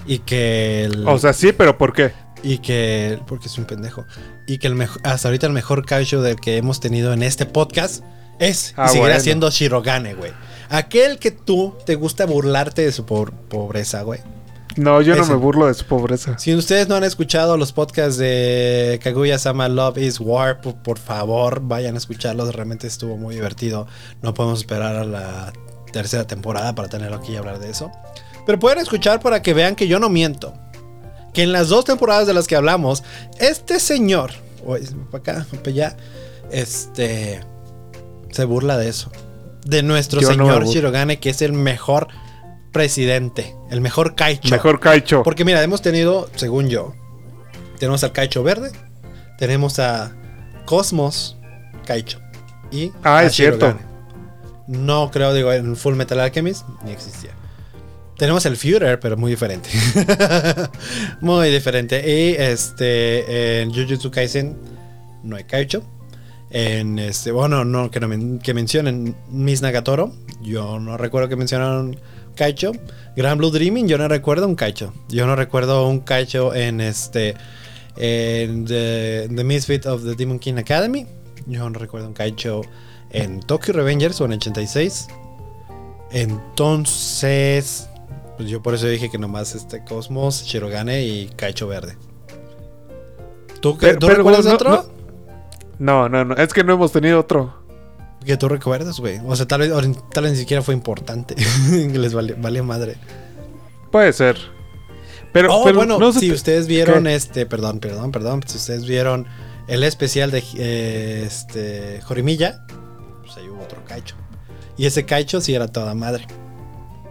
Y que el. O sea, sí, pero ¿por qué? y que. Porque es un pendejo. Y que el mejor, hasta ahorita el mejor Cacho del que hemos tenido en este podcast es. Ah, y seguirá bueno. siendo Shirogane, güey. Aquel que tú te gusta burlarte de su por- pobreza, güey. No, yo no me burlo de su pobreza. Si ustedes no han escuchado los podcasts de Kaguya Sama Love is War, por, por favor, vayan a escucharlos. Realmente estuvo muy divertido. No podemos esperar a la tercera temporada para tenerlo aquí y hablar de eso. Pero pueden escuchar para que vean que yo no miento. Que en las dos temporadas de las que hablamos, este señor, o es para acá, para allá, este, se burla de eso. De nuestro Yo no señor burlo. Shirogane, que es el mejor presidente, el mejor Kaicho. Mejor caicho. Porque mira, hemos tenido, según yo, tenemos al Kaicho verde, tenemos a Cosmos Kaicho y Ah, a es cierto. No creo, digo, en Full Metal Alchemist ni existía. Tenemos el Führer, pero muy diferente. muy diferente. Y este, en Jujutsu Kaisen no hay Kaicho. En este, bueno, no, que, no que mencionen Miss Nagatoro. Yo no recuerdo que mencionaron Kaicho. Gran Blue Dreaming, yo no recuerdo un Kaicho. Yo no recuerdo un Kaicho en este. En The, The Misfit of the Demon King Academy. Yo no recuerdo un Kaicho en Tokyo Revengers o en 86. Entonces. Pues yo por eso dije que nomás este Cosmos, Shirogane y Kaicho Verde. ¿Tú, Pero- ¿tú pero recuerdas no- otro? No, no, no. Es que no hemos tenido otro. Que tú recuerdas, güey. O sea, tal vez, tal vez ni siquiera fue importante. les valió madre. Puede ser. Pero, oh, pero bueno, no si te- ustedes vieron ¿Qué? este, perdón, perdón, perdón, si ustedes vieron el especial de eh, este Jorimilla, ahí hubo otro cacho. Y ese Kaicho sí era toda madre.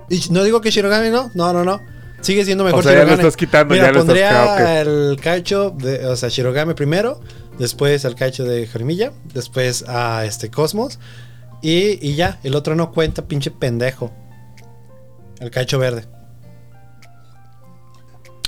Y no digo que Shirogane no, no, no, no. Sigue siendo mejor O sea, ya lo estás quitando, Mira, ya lo estás- pondría ah, ok. el Kaicho, de, o sea, Shirogane primero, después el Kaicho de Jorimilla, después a este Cosmos. Y, y ya, el otro no cuenta, pinche pendejo. El Kaicho verde.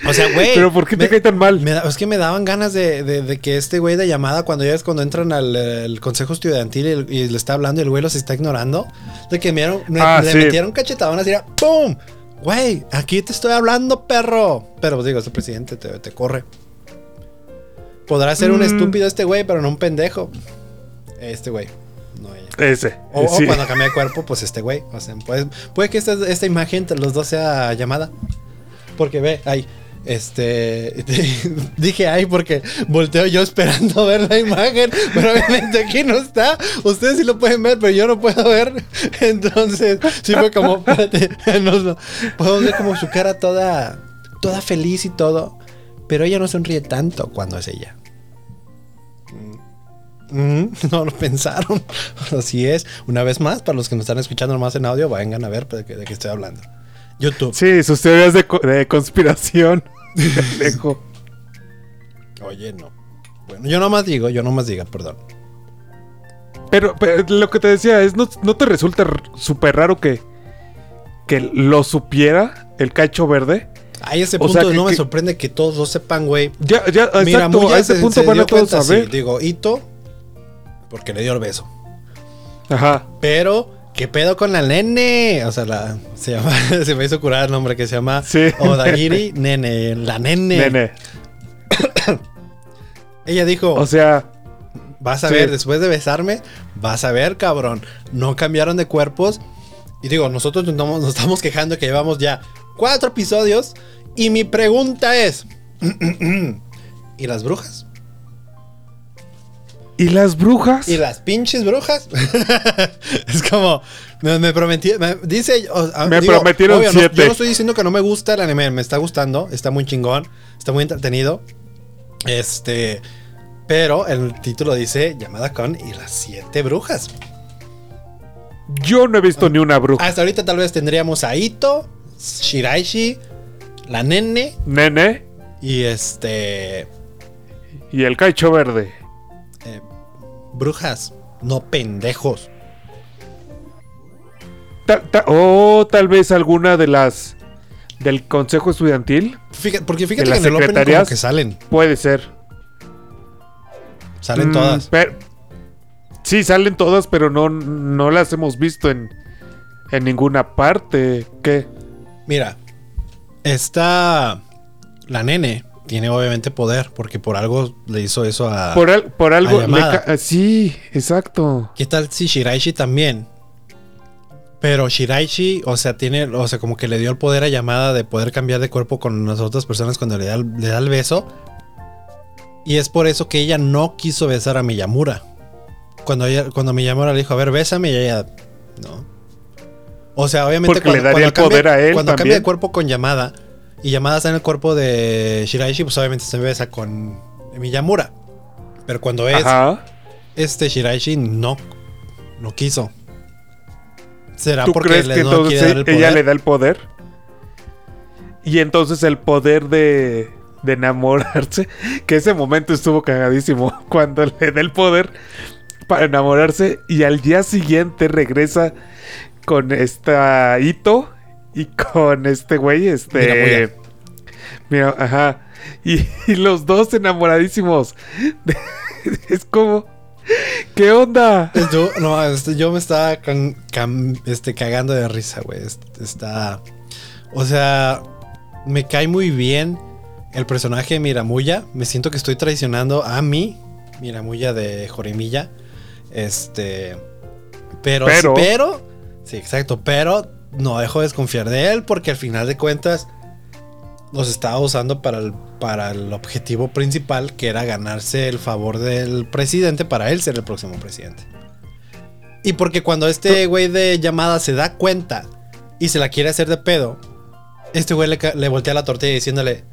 O sea, güey. Pero ¿por qué te me- cae tan mal? me es que me daban ganas de, de- de que este güey de llamada, cuando ya es cuando entran al el consejo estudiantil y, el- y le está hablando y el güey los está ignorando, de que me, dieron- me- Ah, le sí. metieron cachetadón así, era ¡pum! Güey, aquí te estoy hablando, perro. Pero pues, digo, este presidente te, te corre. Podrá ser un Mm. estúpido este güey, pero no un pendejo. Este güey, no ella. Ese. O, cuando cambia de cuerpo, pues este güey. O sea, puede, puede que esta, esta imagen entre los dos sea llamada. Porque ve, ahí. Este. dije ahí porque volteo yo esperando ver la imagen. Pero obviamente aquí no está. Ustedes sí lo pueden ver, pero yo no puedo ver. Entonces, sí fue como. Espérate. No, no. Puedo ver como su cara toda. Toda feliz y todo. Pero ella no sonríe tanto cuando es ella. Mm, no lo pensaron. Así es. Una vez más, para los que nos están escuchando nomás en audio, vengan a ver de qué estoy hablando. YouTube. Sí, sus teorías de, co- de conspiración. Pendejo. Oye, no. Bueno, yo nomás digo, yo nomás diga, perdón. Pero, pero lo que te decía es, ¿no, no te resulta súper raro que, que lo supiera el cacho verde? A ese O punto sea, que- no me que- sorprende que todos lo sepan, güey. Ya, ya, Mira, exacto, Muya a ese se- punto se van a todos cuenta, saber. sí, digo, Ito, porque le dio el beso. Ajá. Pero, ¿qué pedo con la nene? O sea, la, se llama, se me hizo curar el nombre que se llama Sí. Odagiri Nene, la nene. Nene. Ella dijo, O sea, Vas a Sí. ver, después de besarme, vas a ver, cabrón. No cambiaron de cuerpos. Y digo, nosotros nos estamos, nos estamos quejando que llevamos ya cuatro episodios. Y mi pregunta es: ¿Y las brujas? ¿Y las brujas? ¿Y las pinches brujas? es como, me, me prometí, me- dice, o- a- Me prometieron no, siete. yo no estoy diciendo que no me gusta el anime, me está gustando, está muy chingón, está muy entretenido. Este, pero el título dice llamada con y las siete brujas. Yo no he visto ni una bruja. Hasta ahorita tal vez tendríamos a Ito, Shiraishi, la nene Nene y este y el cacho verde. Brujas, no pendejos. O tal vez alguna de las del consejo estudiantil. Fíjate, porque fíjate ¿De que las en el opening como secretarías? que salen, Puede ser. salen Mm, todas. pero- sí, salen todas, pero no, no las hemos visto en, en ninguna parte. ¿Qué? Mira, esta. La nene tiene obviamente poder, porque por algo le hizo eso a. Por, al- por algo. le ca- sí, exacto. ¿Qué tal si Shiraishi también? Pero Shiraishi, o sea, tiene, o sea, como que le dio el poder a llamada de poder cambiar de cuerpo con las otras personas cuando le da, el- le da el beso. Y es por eso que ella no quiso besar a Miyamura. Cuando ella, cuando Miyamura le dijo, a ver, bésame, y ella, no. O sea, obviamente Porque le daría el cambia- poder a él Cuando cambia de cuerpo con llamada y llamada está en el cuerpo de Shiraishi, pues obviamente se besa con Miyamura. Pero cuando es Ajá. este Shiraishi no, no quiso. ¿Será ¿Tú porque crees le que no entonces ella poder? le da el poder? Y entonces el poder de, de enamorarse, que ese momento estuvo cagadísimo, cuando le da el poder para enamorarse y al día siguiente regresa con esta Ito y con este güey, este... Mira, ajá. Y, y los dos enamoradísimos. es como... ¿Qué onda? Yo, no, este, yo me estaba can- este, cagando de risa, güey. Está. O sea, me cae muy bien el personaje de Miramuya. Me siento que estoy traicionando a mí, Miramuya de Jorimilla. Este. Pero, Pero- pero. Sí, exacto. Pero no dejo de desconfiar de él porque al final de cuentas los estaba usando para el, para el objetivo principal, que era ganarse el favor del presidente para él ser el próximo presidente. Y porque cuando este güey de llamada se da cuenta y se la quiere hacer de pedo, este güey le, le voltea la tortilla diciéndole,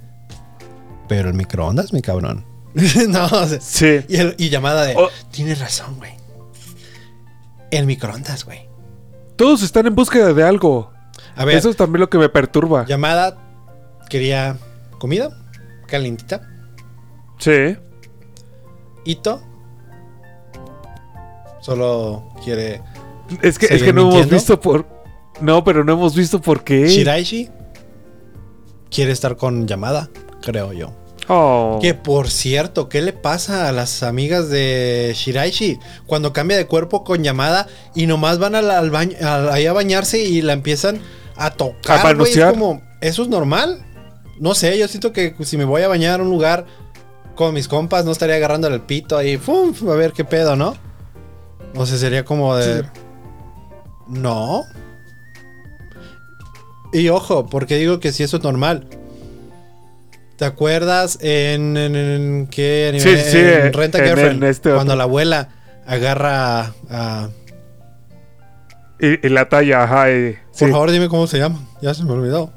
pero el microondas, mi cabrón. no, o sea, Sí. y, el- y llamada de, Oh. tienes razón, güey. El microondas, güey. Todos están en búsqueda de algo. A ver, Eso es también lo que me perturba. llamada quería comida calientita. Sí. Ito solo quiere Es que, es ¿Sigue que no hemos visto por. No, pero no hemos visto por qué. Shiraishi quiere estar con llamada, creo yo. Oh. Que por cierto, ¿qué le pasa a las amigas de Shiraishi? Cuando cambia de cuerpo con llamada y nomás van al, al baño, ahí a bañarse y la empiezan a tocar. A es como, ¿eso es normal? No sé, yo siento que si me voy a bañar a un lugar con mis compas, no estaría agarrándole el pito ahí, ¡fum! a ver qué pedo, ¿no? O sea, sería como de. Sí. No. Y ojo, porque digo que si eso es normal. ¿Te acuerdas en, en, en qué anime? Sí, sí, En Rent a en- Girlfriend, en este cuando la abuela agarra a... Y, y la talla, ajá. y- sí. Por favor, dime cómo se llama. Ya se me olvidó.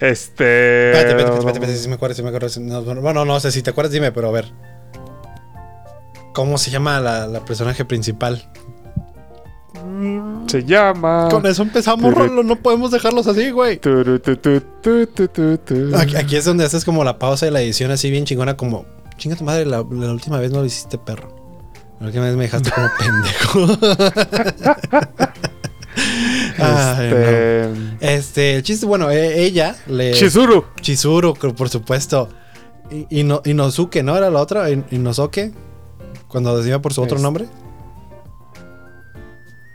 Este. Espérate, espérate, espérate, espérate, si me acuerdo, si me acuerdo. no, bueno, no sé, si te acuerdas, dime, pero a ver. ¿Cómo se llama la, la personaje principal? Se llama. Con eso empezamos, Rolo, no podemos dejarlos así, güey. Aquí, aquí es donde haces como la pausa y la edición así bien chingona, como, chinga tu madre, la, la última vez no lo hiciste perro. La última vez me dejaste como pendejo. Ay, no. Este. Este, el chiste, bueno, e- ella le. Chizuru. Chizuru, por supuesto. Y, y no, Inosuke, ¿no? Era la otra, In- Inosuke. Cuando decía por su otro nombre.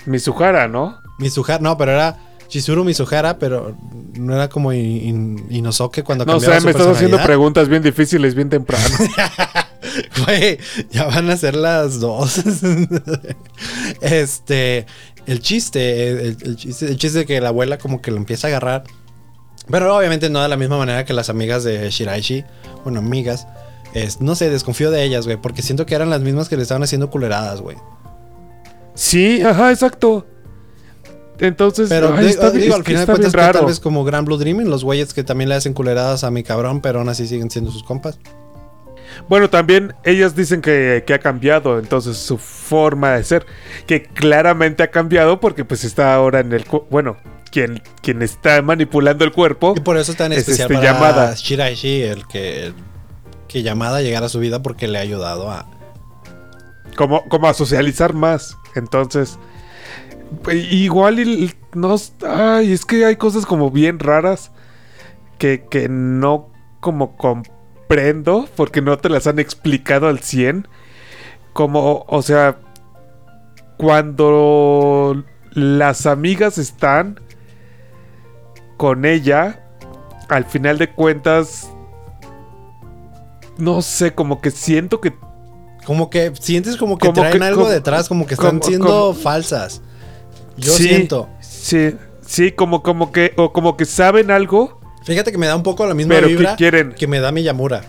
Mizuhara, ¿no? Mizuhara, no, pero era Chizuru Mizuhara, pero no era como In- In- Inosuke cuando No cambiaba su me estás haciendo preguntas bien difíciles bien temprano. Güey, ya van a ser las dos. este, el chiste, el, el chiste, el chiste de que la abuela como que lo empieza a agarrar. Pero obviamente no de la misma manera que las amigas de Shiraishi. Bueno, amigas. Es, no sé, desconfío de ellas, güey. Porque siento que eran las mismas que le estaban haciendo culeradas, güey. Sí, ajá, exacto. Entonces, Pero ay, di- está, digo, es al final de está cuentas, que tal vez como Gran Blue Dreaming, los güeyes que también le hacen culeradas a mi cabrón, pero aún así siguen siendo sus compas. Bueno, también ellas dicen que, que ha cambiado, entonces su forma de ser, que claramente ha cambiado porque pues está ahora en el... Bueno, quien, quien está manipulando el cuerpo. Y por eso es tan Es especial este, para Yamada. Shiraishi el que, que Yamada llegara a su vida porque le ha ayudado a... como, como a socializar más. Entonces, pues, igual no, ay, es que hay cosas como bien raras que, que no como comprendo porque no te las han explicado al 100. Como, o sea, cuando las amigas están con ella, al final de cuentas, no sé, como que siento que Como que sientes como que Como traen que- algo como- detrás, como que están como- siendo falsas. Yo Sí, siento. Sí, sí, como, como que, o como que saben algo, Fíjate que me da un poco la misma pero que vibra quieren. que me da Miyamura.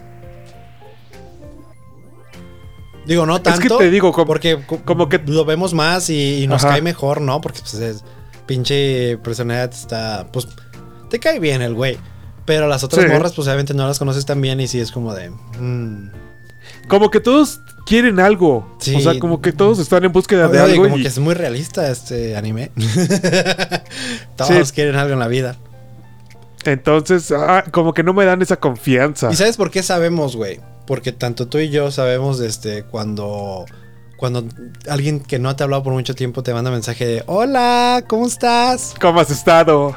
Digo, no tanto. Es que te digo, como, porque co- como que- lo vemos más y, y nos Ajá. cae mejor, ¿no? Porque pues es pinche personalidad está, pues te cae bien el güey. Pero las otras Sí. morras, pues obviamente no las conoces tan bien y sí es como de. mm. Como que todos quieren algo. Sí. O sea, como que todos están en búsqueda de algo. como y- que es muy realista este anime. Todos Sí. quieren algo en la vida. Entonces, ah, como que no me dan esa confianza. ¿Y sabes por qué sabemos, güey? Porque tanto tú y yo sabemos este cuando cuando alguien que no te ha hablado por mucho tiempo te manda mensaje de "Hola, ¿cómo estás?" ¿Cómo has estado?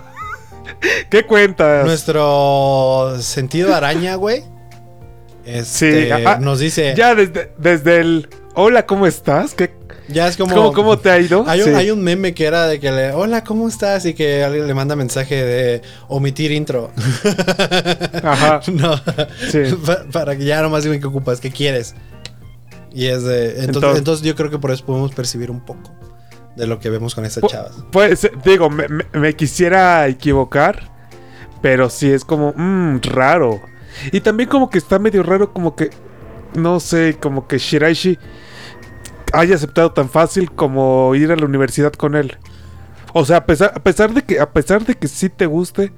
¿Qué cuentas? Nuestro sentido araña, güey. Este, Sí, ajá. nos dice, ya, Ya desde, desde el hola, ¿cómo estás? ¿Qué, es como ¿cómo, cómo te ha ido? hay un, Sí. hay un meme que era de que le, hola, ¿cómo estás? Y que alguien le manda mensaje de omitir intro. Ajá. no. Sí. Pa- para que ya nomás digan que ocupas, ¿qué quieres? Y es de. Entonces, Entonces- entonces, yo creo que por eso podemos percibir un poco de lo que vemos con estas chavas. Pues, digo, me, me- me quisiera equivocar, pero sí es como, mmm, raro. Y también como que está medio raro, como que, no sé, como que Shiraishi haya aceptado tan fácil como ir a la universidad con él. O sea, a pesar, a pesar de que, a pesar de que sí te guste,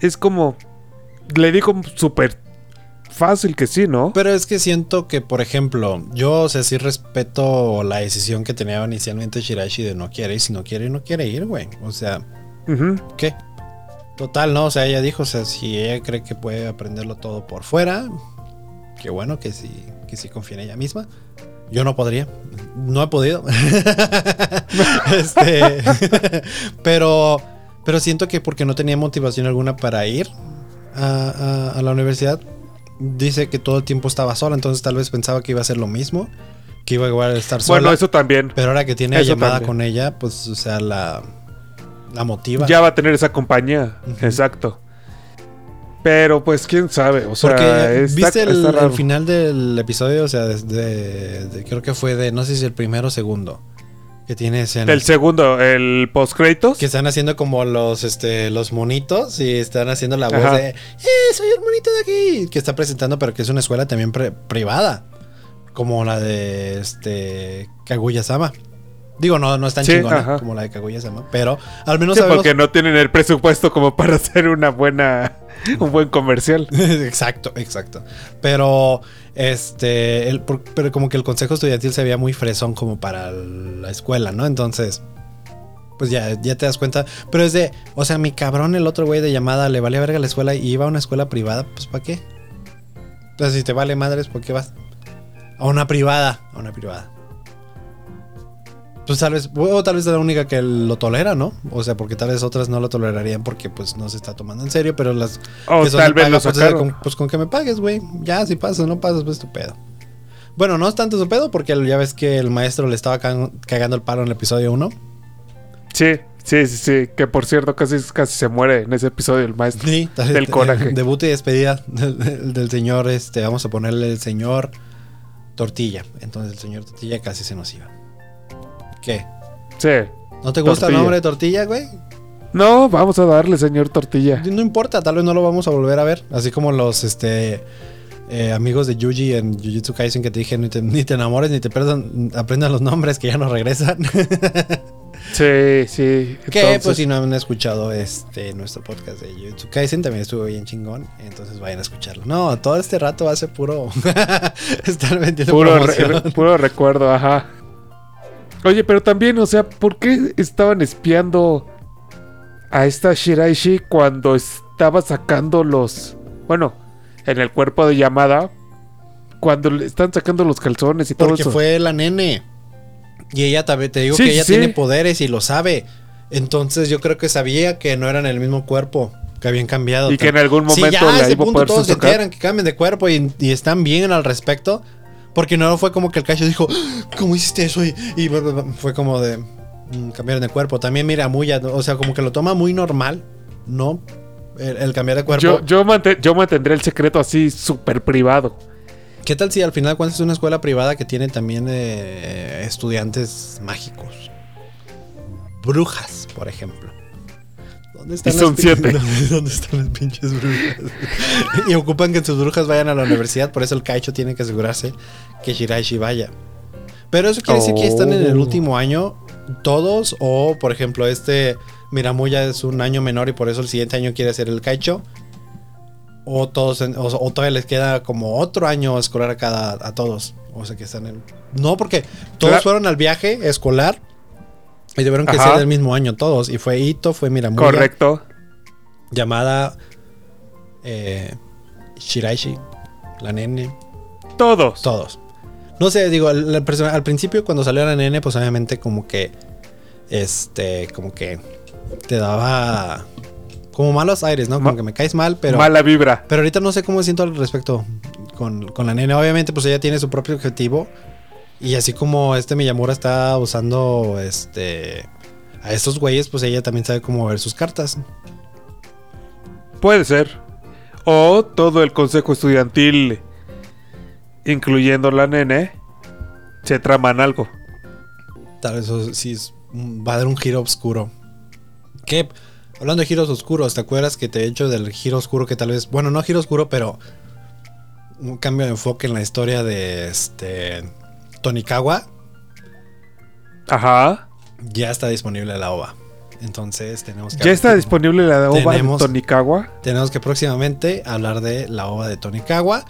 es como, le digo súper fácil que sí, ¿no? Pero es que siento que, por ejemplo, yo, o sea, sí respeto la decisión que tenía inicialmente Shirashi de no quiere y si no quiere, no quiere ir, güey. O sea, Ujú. ¿qué? Total, ¿no? O sea, ella dijo, o sea, si ella cree que puede aprenderlo todo por fuera, qué bueno que sí, que sí confía en ella misma. Yo no podría, no he podido. este, pero, pero siento que porque no tenía motivación alguna para ir a, a- a la universidad, dice que todo el tiempo estaba sola, entonces tal vez pensaba que iba a ser lo mismo, que iba a estar sola. Bueno, eso también. Pero ahora que tiene Eso llamada también. con ella, pues, o sea, la, la motiva. Ya va a tener esa compañía. Exacto. Pero pues quién sabe. O sea, Porque está- viste el, está el raro. final del episodio, o sea, desde de- creo que fue de, no sé si el primero o segundo, que tiene escenas. El segundo, el post créditos. que están haciendo como los este los monitos y están haciendo la voz Ajá. de ¡Eh, soy el monito de aquí! Que está presentando, pero que es una escuela también privada. Como la de este Kaguya-sama. Digo, no, no es tan Sí, chingona ajá. como la de Kaguya-sama. Pero al menos Sí, sabemos. porque no tienen el presupuesto como para hacer una buena, un buen comercial. exacto, exacto. Pero este, el, pero como que el consejo estudiantil se veía muy fresón como para la escuela, ¿no? Entonces, pues ya, ya te das cuenta. Pero es de, o sea, mi cabrón, el otro güey de llamada le valía verga la escuela y iba a una escuela privada, pues ¿para qué? Entonces, si te vale madres, ¿por qué vas? A una privada, a una privada. Pues tal vez, o tal vez es la única que lo tolera, ¿no? O sea, porque tal vez otras no lo tolerarían porque pues no se está tomando en serio, pero las O que son tal vez lo pues, con, pues con que me pagues, güey. Ya, si pasas no pasas, pues tu pedo. Bueno, no es tanto su pedo porque ya ves que el maestro le estaba ca- cagando el palo en el episodio 1. Sí, sí, sí, sí. Que por cierto, casi, casi se muere en ese episodio el maestro. Sí, Del coraje. Debut y despedida del, del- del señor, este, vamos a ponerle el señor Tortilla. Entonces el señor Tortilla casi se nos iba. ¿Qué? Sí. ¿No te gusta el nombre de Tortilla, güey? No, vamos a darle, señor Tortilla. No importa, tal vez no lo vamos a volver a ver. Así como los este eh, amigos de Yuji en Jujutsu Kaisen que te dije ni te, ni te enamores ni te perdan, aprendan los nombres que ya no regresan. Sí, sí. que entonces- pues si no han escuchado este nuestro podcast de Jujutsu Kaisen también estuvo bien chingón, entonces vayan a escucharlo. No, todo este rato hace puro estar vendiendo Puro, re- puro recuerdo, ajá. Oye, pero también, o sea, ¿por qué estaban espiando a esta Shiraishi cuando estaba sacando los. Bueno, en el cuerpo de llamada. Cuando le están sacando los calzones y todo Porque eso. fue la nene. Y ella también, te digo Sí, que ella sí. tiene poderes y lo sabe. Entonces yo creo que sabía que no eran el mismo cuerpo, que habían cambiado. Y que en algún Sí, momento ya a la ese iba a punto todos se enteran que cambian de cuerpo y, y están bien al respecto. Porque no fue como que el cacho dijo, ¿cómo hiciste eso? Y, fue como de mm, cambiar de cuerpo. También mira, muy, o sea, como que lo toma muy normal, ¿no? El, el cambiar de cuerpo. Yo, yo, yo mantendré el secreto así súper privado. ¿Qué tal si al final cuentas es una escuela privada que tiene también eh, estudiantes mágicos? Brujas, por ejemplo. ¿Dónde están Y son las siete. ¿Dónde, están las pinches brujas? y ocupan que sus brujas vayan a la universidad, por eso el Kaicho tiene que asegurarse que Shiraishi vaya. Pero eso quiere decir que están en el Oh. último año todos, o por ejemplo, este Miramuya es un año menor y por eso el siguiente año quiere ser el Kaicho. O todos en- o, o todavía les queda como otro año escolar a cada a todos. O sea que están en. No, porque todos Claro. fueron al viaje escolar. Y tuvieron que Ajá. ser del mismo año todos. Y fue Ito, fue Miramuya. Correcto. Llamada eh, Shiraishi, la nene, Todos. todos. No sé, digo, al, al persona- al principio cuando salió la nene, pues obviamente como que, este, como que te daba como malos aires, ¿no? Como Ma- que me caes mal, pero... Mala vibra. Pero ahorita no sé cómo me siento al respecto con, con la nene. Obviamente, pues ella tiene su propio objetivo. Y así como este Miyamura está usando este a estos güeyes, pues ella también sabe cómo ver sus cartas. Puede ser. O todo el consejo estudiantil, incluyendo la nene, se traman algo. Tal vez eso sí es- va a dar un giro oscuro. Que, hablando de giros oscuros, ¿te acuerdas que te he hecho del giro oscuro que tal vez, bueno, no giro oscuro, pero un cambio de enfoque en la historia de este Tonikawa? Ajá. Ya está disponible la OVA. Entonces tenemos que Ya está disponible la ova de Tonikawa. Tenemos que próximamente hablar de la ova de Tonikawa.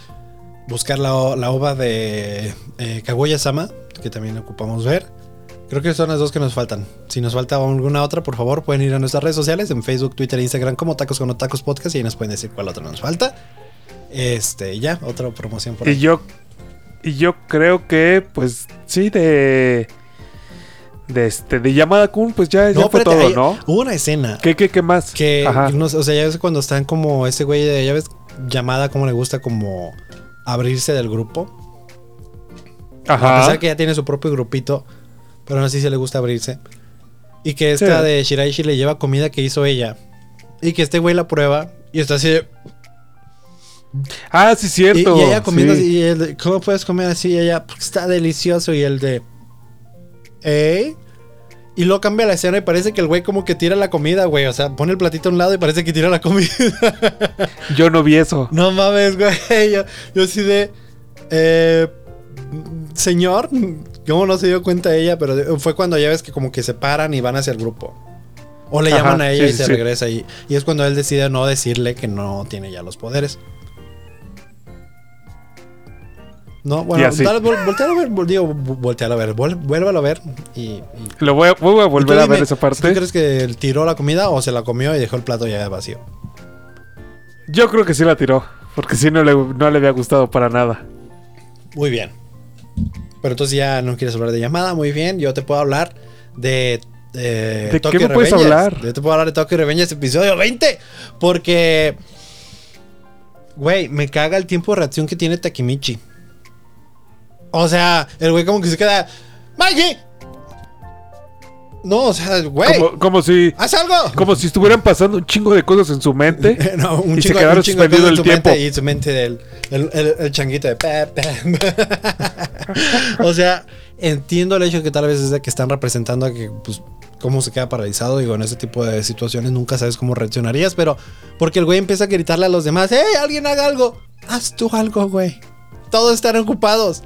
buscar la, la ova de eh, Kaguya-sama, que también ocupamos ver. Creo que son las dos que nos faltan. Si nos falta alguna otra, por favor, pueden ir a nuestras redes sociales, en Facebook, Twitter e Instagram como Tacos con Tacos Podcast y ahí nos pueden decir cuál otra nos falta. Este, ya, otra promoción por Y ahí. yo, y yo creo que, pues, sí, de. De este, de llamada Kun, pues ya, ya No, fue espérate, todo, hay- ¿no? Hubo una escena ¿Qué, qué, qué más? que, Ajá. no sé, o sea, ya ves cuando están como ese güey de, ya ves, llamada, como le gusta como abrirse del grupo. A Ajá. pesar que ya tiene su propio grupito, pero aún así se le gusta abrirse. Y que esta Sí. de Shiraishi le lleva comida que hizo ella. Y que este güey la prueba y está así de- Ah, sí, cierto. y ella comiendo sí. así, y de, ¿cómo puedes comer así? Y ella, "Porque está delicioso. Y el de, ¿eh? Y luego cambia la escena y parece que el güey como que tira la comida, güey. O sea, pone el platito a un lado y parece que tira la comida. Yo no vi eso. no mames, güey. Yo, yo así de, eh, señor, ¿cómo no se dio cuenta ella? Pero fue cuando ya ves que como que se paran y van hacia el grupo. O le Ajá, llaman a ella sí, y sí, se sí. regresa. Y, y es cuando él decide no decirle que no tiene ya los poderes. No, bueno, dale, vol- voltealo a ver, digo, vo- voltealo a ver, vol- vuélvalo a ver y... y- Lo voy a, voy a volver tú a ver esa ¿Tú parte. crees que él tiró la comida o se la comió y dejó el plato ya vacío? Yo creo que sí la tiró. Porque sí no le, no le había gustado para nada. Muy bien. Pero entonces ya no quieres hablar de llamada, muy bien. Yo te puedo hablar de. eh, ¿De Tokyo qué me puedes hablar? Yo te puedo hablar de Tokyo Revengers episodio 20. Porque. Güey, me caga el tiempo de reacción que tiene Takemichi. O sea, el güey como que se queda. ¡Maggie! No, o sea, güey. Como, como si. ¡Haz algo! Como si estuvieran pasando un chingo de cosas en su mente. No, un Y se quedaron un chingo de suspendido cosas en el su tiempo. mente y su mente del el, el- el changuito de pa, pa. o sea, entiendo el hecho que tal vez es de que están representando a que pues cómo se queda paralizado. Digo, en ese tipo de situaciones nunca sabes cómo reaccionarías, pero porque el güey empieza a gritarle a los demás, ¡Hey, alguien haga algo! Haz tú algo, güey. Todos están ocupados.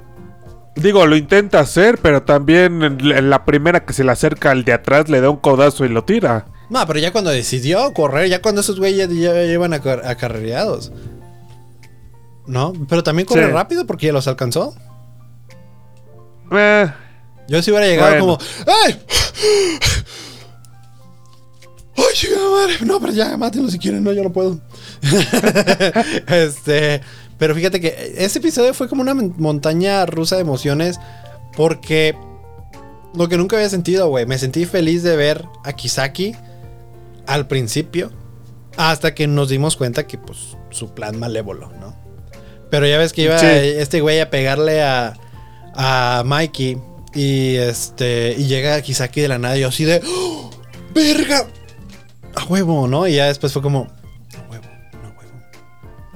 Digo, lo intenta hacer, pero también en la- primera que se le acerca al de atrás le da un codazo y lo tira. No, pero ya cuando decidió correr, ya cuando esos güeyes ya, ya llevan acar- acarreados. ¿No? Pero también corre Sí. rápido porque ya los alcanzó. Eh, Yo si hubiera llegado Bueno. como. ¡Ay! ¡Ay, madre! No, pero ya, mátenlo si quieren, no, yo no puedo. este. Pero fíjate que ese episodio fue como una mon- montaña rusa de emociones. Porque. Lo que nunca había sentido, güey. Me sentí feliz de ver a Kisaki al principio. Hasta que nos dimos cuenta que, pues, su plan malévolo, ¿no? Pero ya ves que iba Sí. este güey a pegarle a, a Mikey. Y este. Y llega Kisaki de la nada. Y yo así de. ¡Oh! ¡Verga! A huevo, ¿no? Y ya después fue como.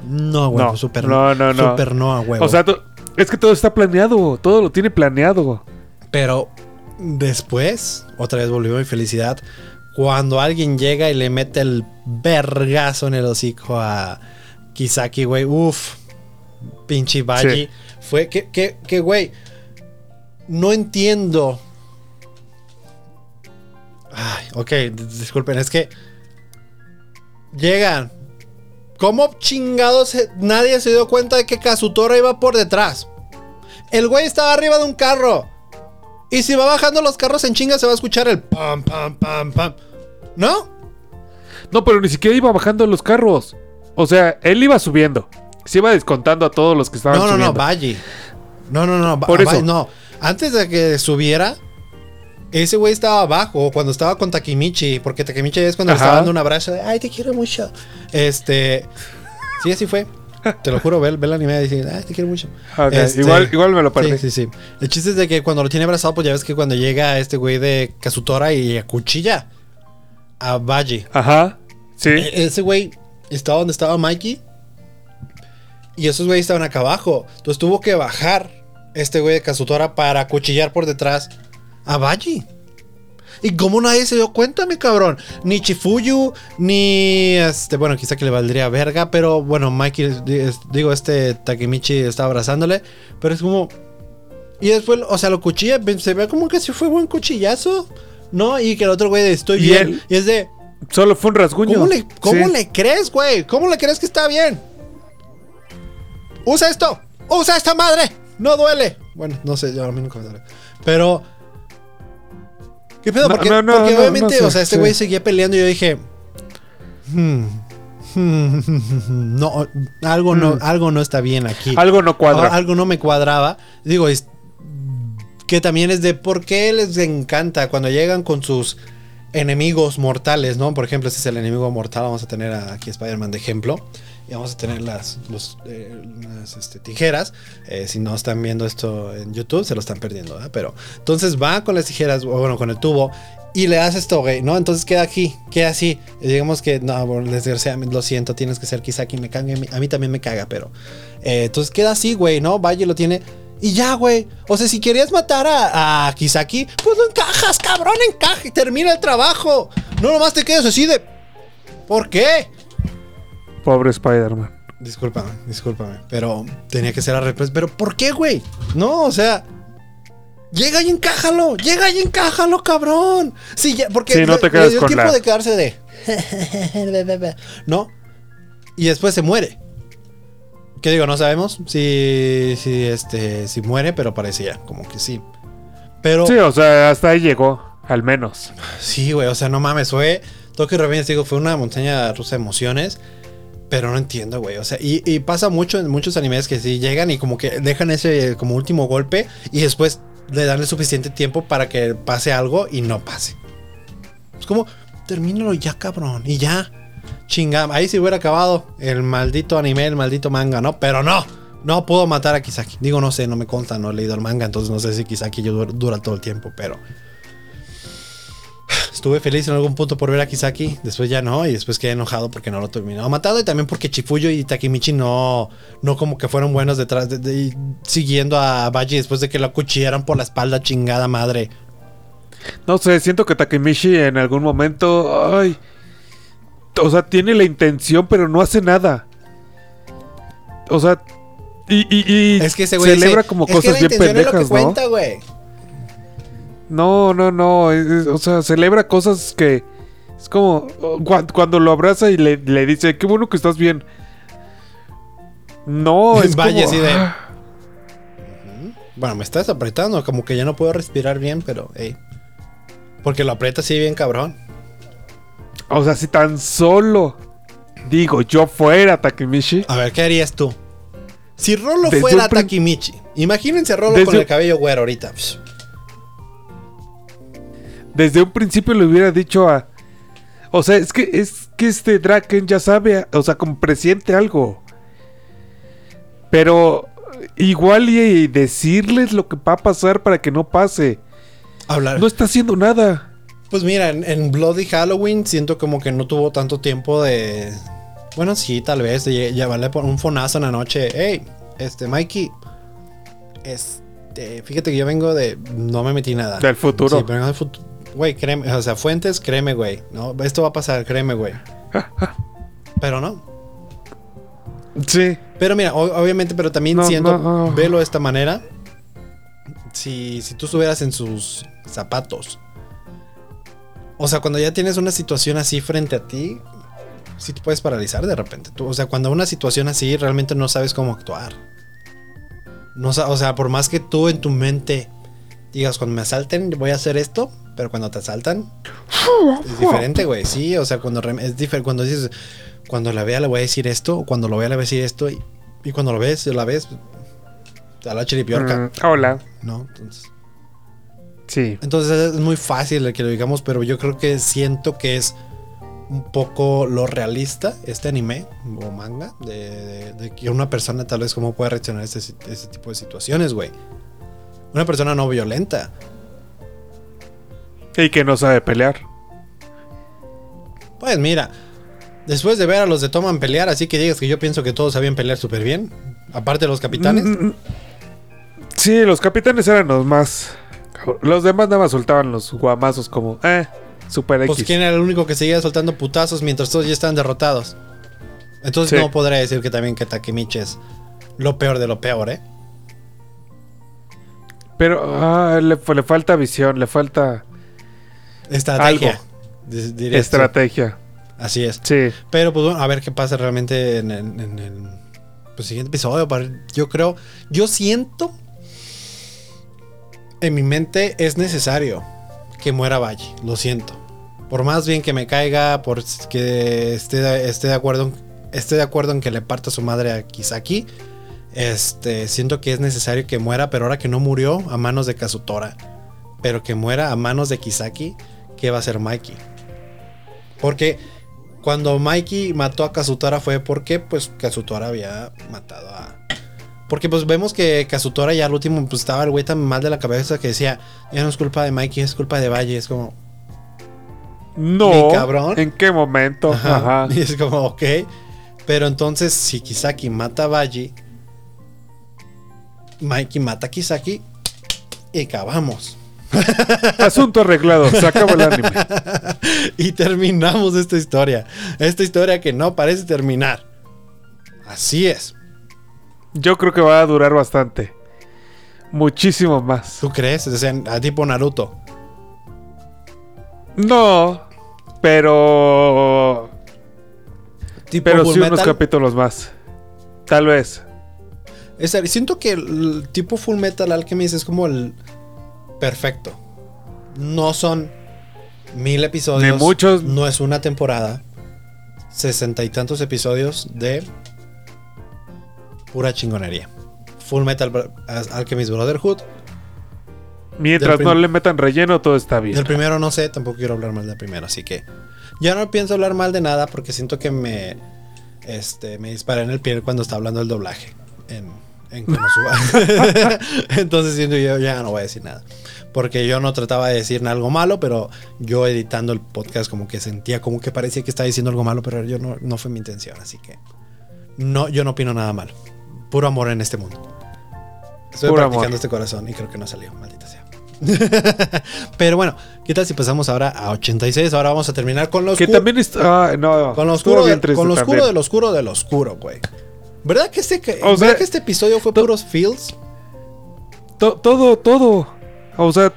No huevo, No, super no, no, no. Super no a huevo. o sea, es que todo está planeado. Todo lo tiene planeado. Pero después, otra vez volvió mi felicidad. Cuando alguien llega y le mete el vergazo en el hocico a Kisaki, güey. Uf. Pinche Baji. Sí. Fue que, que, que, güey. No entiendo. Ay, ok, disculpen, es que. Llegan. ¿Cómo chingados nadie se dio cuenta de que Kazutora iba por detrás? El güey estaba arriba de un carro. Y si va bajando los carros en chinga, se va a escuchar el pam, pam, pam, pam. ¿No? No, pero ni siquiera iba bajando los carros. O sea, él iba subiendo. Se iba descontando a todos los que estaban No, no, no, subiendo. Valle. No, no, no. Por eso. Valle, no. Antes de que subiera, ese güey estaba abajo cuando estaba con Takemichi. Porque Takemichi es cuando le estaba dando un abrazo de, ay, te quiero mucho. Este. Sí, así fue. Te lo juro, ve, ve el anime y dice, ay, te quiero mucho. Este, igual, igual me lo perdí. Sí, sí, sí. El chiste es de que cuando lo tiene abrazado, pues ya ves que cuando llega este güey de Kazutora y acuchilla a Valle. Ajá. Sí. E- Ese güey estaba donde estaba Mikey. Y esos güeyes estaban acá abajo. Entonces tuvo que bajar este güey de Kazutora para acuchillar por detrás a Baji. ¿Y cómo nadie se dio cuenta, mi cabrón? Ni Chifuyu, ni este, bueno, quizá que le valdría verga, pero bueno, Mikey, digo, este Takemichi está abrazándole, pero es como. Y después, o sea, lo cuchilla, se ve como que si fue buen cuchillazo, ¿no? Y que el otro güey de estoy Y bien. él- y es de. Solo fue un rasguño. ¿Cómo, le, cómo Sí. le crees, güey? ¿Cómo le crees que está bien? Usa esto. ¡Usa esta madre! ¡No duele! Bueno, no sé, yo a mí nunca me duele. Pero. ¿Qué pedo? No, porque no, no, porque no, obviamente, sé, o sea, este sí. güey seguía peleando y yo dije. "Hmm, hmm, no, algo no, Mm. algo no está bien aquí. Algo no cuadra. Algo no me cuadraba. Digo, es- que también es de por qué les encanta cuando llegan con sus enemigos mortales, ¿no? Por ejemplo, este es el enemigo mortal. Vamos a tener a- aquí a Spider-Man de ejemplo. Y vamos a tener las, eh, las, este, tijeras. Eh, si no están viendo esto en YouTube, se lo están perdiendo, ¿verdad? Pero entonces va con las tijeras, o bueno, con el tubo. Y le hace esto, güey, ¿no? Entonces queda aquí, queda así. Digamos que, no, bueno, desgraciadamente, lo siento, tienes que ser Kisaki, me caga, a mí- también me caga, pero... eh, entonces queda así, güey, ¿no? Y lo tiene... Y ya, güey. O sea, si querías matar a, a Kisaki, pues lo encajas, cabrón, encaja y termina el trabajo. No nomás te quedes así de... ¿Por qué? Pobre Spider-Man. Discúlpame, discúlpame. Pero tenía que ser al revés. Pero ¿por qué, güey? No, o sea. Llega y encájalo. Llega y encájalo, cabrón. Sí, ya, porque Sí, no le- te le quedes dio con tiempo la- de quedarse de. ¿No? Y después se muere. ¿Qué digo? No sabemos si, si, este, si muere, pero parecía como que sí. Pero Sí, o sea, hasta ahí llegó, al menos. Sí, güey, o sea, no mames, fue. Tokyo Revengers, digo, fue una montaña rusa de emociones. Pero no entiendo, güey. O sea, y, pasa mucho en muchos animes que sí llegan y como que dejan ese como último golpe y después le dan el suficiente tiempo para que pase algo y no pase. Es como, termínalo ya, cabrón. Y ya. Chinga, ahí sí hubiera acabado el maldito anime, el maldito manga, ¿no? Pero no. No puedo matar a Kisaki. Digo, no sé, no me consta, no he leído el manga, entonces no sé si Kisaki dura, dura todo el tiempo, pero. Estuve feliz en algún punto por ver a Kisaki, después ya no, y después quedé enojado porque no lo terminó matado y también porque Chifuyo y Takemichi no, no como que fueron buenos detrás de, de- siguiendo a Baji después de que lo acuchillaran por la espalda, chingada madre. No sé, siento que Takemichi en algún momento. Ay. O sea, tiene la intención, pero no hace nada. O sea. Y, y, y Es que ese güey celebra dice, como "Es que cosas la bien es lo que pendejas, ¿no? cuenta, güey. No, no, no. es- o sea, celebra cosas que. Es como. cua- Cuando lo abraza y le, le dice, qué bueno que estás bien. No, es Vaya como, de- ah, Bueno, me estás apretando, como que ya no puedo respirar bien, pero, hey. Porque lo aprieta así bien cabrón. O sea, si tan solo. Digo, yo fuera Takemichi. A ver, ¿qué harías tú? Si Rolo Desde fuera Takemichi, imagínense a Rolo Desde con el cabello güero ahorita. Desde un principio le hubiera dicho a. O sea, es que es que este Draken ya sabe, o sea, como presiente algo. Pero igual y decirles lo que va a pasar para que no pase. Hablar. No está haciendo nada. Pues mira, en, en Bloody Halloween siento como que no tuvo tanto tiempo de. Bueno, sí, tal vez, de lle- llevarle por un fonazo en la noche. Hey, este, Mikey. Este, fíjate que yo vengo de. No me metí nada. Del futuro. Sí, pero vengo del futuro. Güey, créeme, o sea, fuentes, créeme, güey. No, esto va a pasar, créeme, güey. Pero no. Sí. Pero mira, o- obviamente, pero también No, siento, no, no. velo de esta manera. Si, si tú estuvieras en sus zapatos. O sea, cuando ya tienes una situación así frente a ti, sí te puedes paralizar de repente. Tú, o sea, cuando una situación así realmente no sabes cómo actuar. No, o sea, por más que tú en tu mente digas, cuando me asalten voy a hacer esto, pero cuando te asaltan es diferente, güey. Sí, o sea, cuando es diferente, cuando dices, cuando la vea le voy a decir esto, o cuando lo vea le voy a decir esto, y, y cuando lo ves, la ves, a la chiripiorca, Mm, hola. ¿no? Entonces, Sí. entonces es muy fácil el que lo digamos, pero yo creo que siento que es un poco lo realista este anime o manga de, de- de que una persona tal vez cómo puede reaccionar a este, este tipo de situaciones, güey. Una persona no violenta. Y que no sabe pelear. Pues mira, después de ver a los de Toman pelear, así que digas que yo pienso que todos sabían pelear súper bien, aparte de los capitanes. Mm, mm. Sí, los capitanes eran los más. Los demás nada más soltaban los guamazos como, eh, super X. Pues quién era el único que seguía soltando putazos mientras todos ya estaban derrotados. Entonces Sí. no podré decir que también que Takemichi es lo peor de lo peor, ¿eh? Pero ah, le, le falta visión, le falta Estrategia. Algo. estrategia. Así es. Sí. Pero pues bueno, a ver qué pasa realmente en, en- en el, pues siguiente episodio. Yo creo, yo siento en mi mente es necesario que muera Valle. Lo siento. Por más bien que me caiga, por que esté, de- esté de acuerdo, esté de acuerdo en que le parta su madre a Kisaki. Este, siento que es necesario que muera, pero ahora que no murió a manos de Kazutora, pero que muera a manos de Kisaki, ¿qué va a hacer Mikey? Porque cuando Mikey mató a Kazutora fue porque pues Kazutora había matado a... Porque pues vemos que Kazutora ya al último pues estaba el güey tan mal de la cabeza que decía, ya no es culpa de Mikey, es culpa de Valle, es como... No. Cabrón. ¿En qué momento? Ajá. Ajá. Y es como, ok. Pero entonces si Kisaki mata a Valle, Mikey mata a Kisaki y acabamos. Asunto arreglado. Se acabó el anime. y terminamos esta historia. Esta historia que no parece terminar. Así es. Yo creo que va a durar bastante. Muchísimo más. ¿Tú crees? O sea, a tipo Naruto. No. Pero. Tipo Pero sí unos capítulos más. Tal vez. Es siento que el tipo Full Metal Alchemist es como el perfecto. No son mil episodios. Ni muchos. No es una temporada. Sesenta y tantos episodios de pura chingonería. Full Metal Alchemist Brotherhood. Mientras Del no le metan relleno, todo está bien. Del primero no sé, tampoco quiero hablar mal del primero, así que ya no pienso hablar mal de nada porque siento que me este me disparé en el pie cuando está hablando el doblaje en, en Konosuba. Entonces siento yo ya no voy a decir nada. Porque yo no trataba de decir algo malo, pero yo editando el podcast como que sentía como que parecía que estaba diciendo algo malo, pero yo no, no fue mi intención, así que no, yo no opino nada malo. Puro amor en este mundo. Estoy Puro practicando amor. este corazón y creo que no salió, maldita sea. Pero bueno, ¿qué tal si pasamos ahora a 86? Ahora vamos a terminar con los Que también está. ah, no. con lo oscuro, bien de- con lo oscuro del oscuro del oscuro, güey. ¿Verdad que este, ¿verdad sea, que este episodio fue puros feels? To- todo, todo. O sea,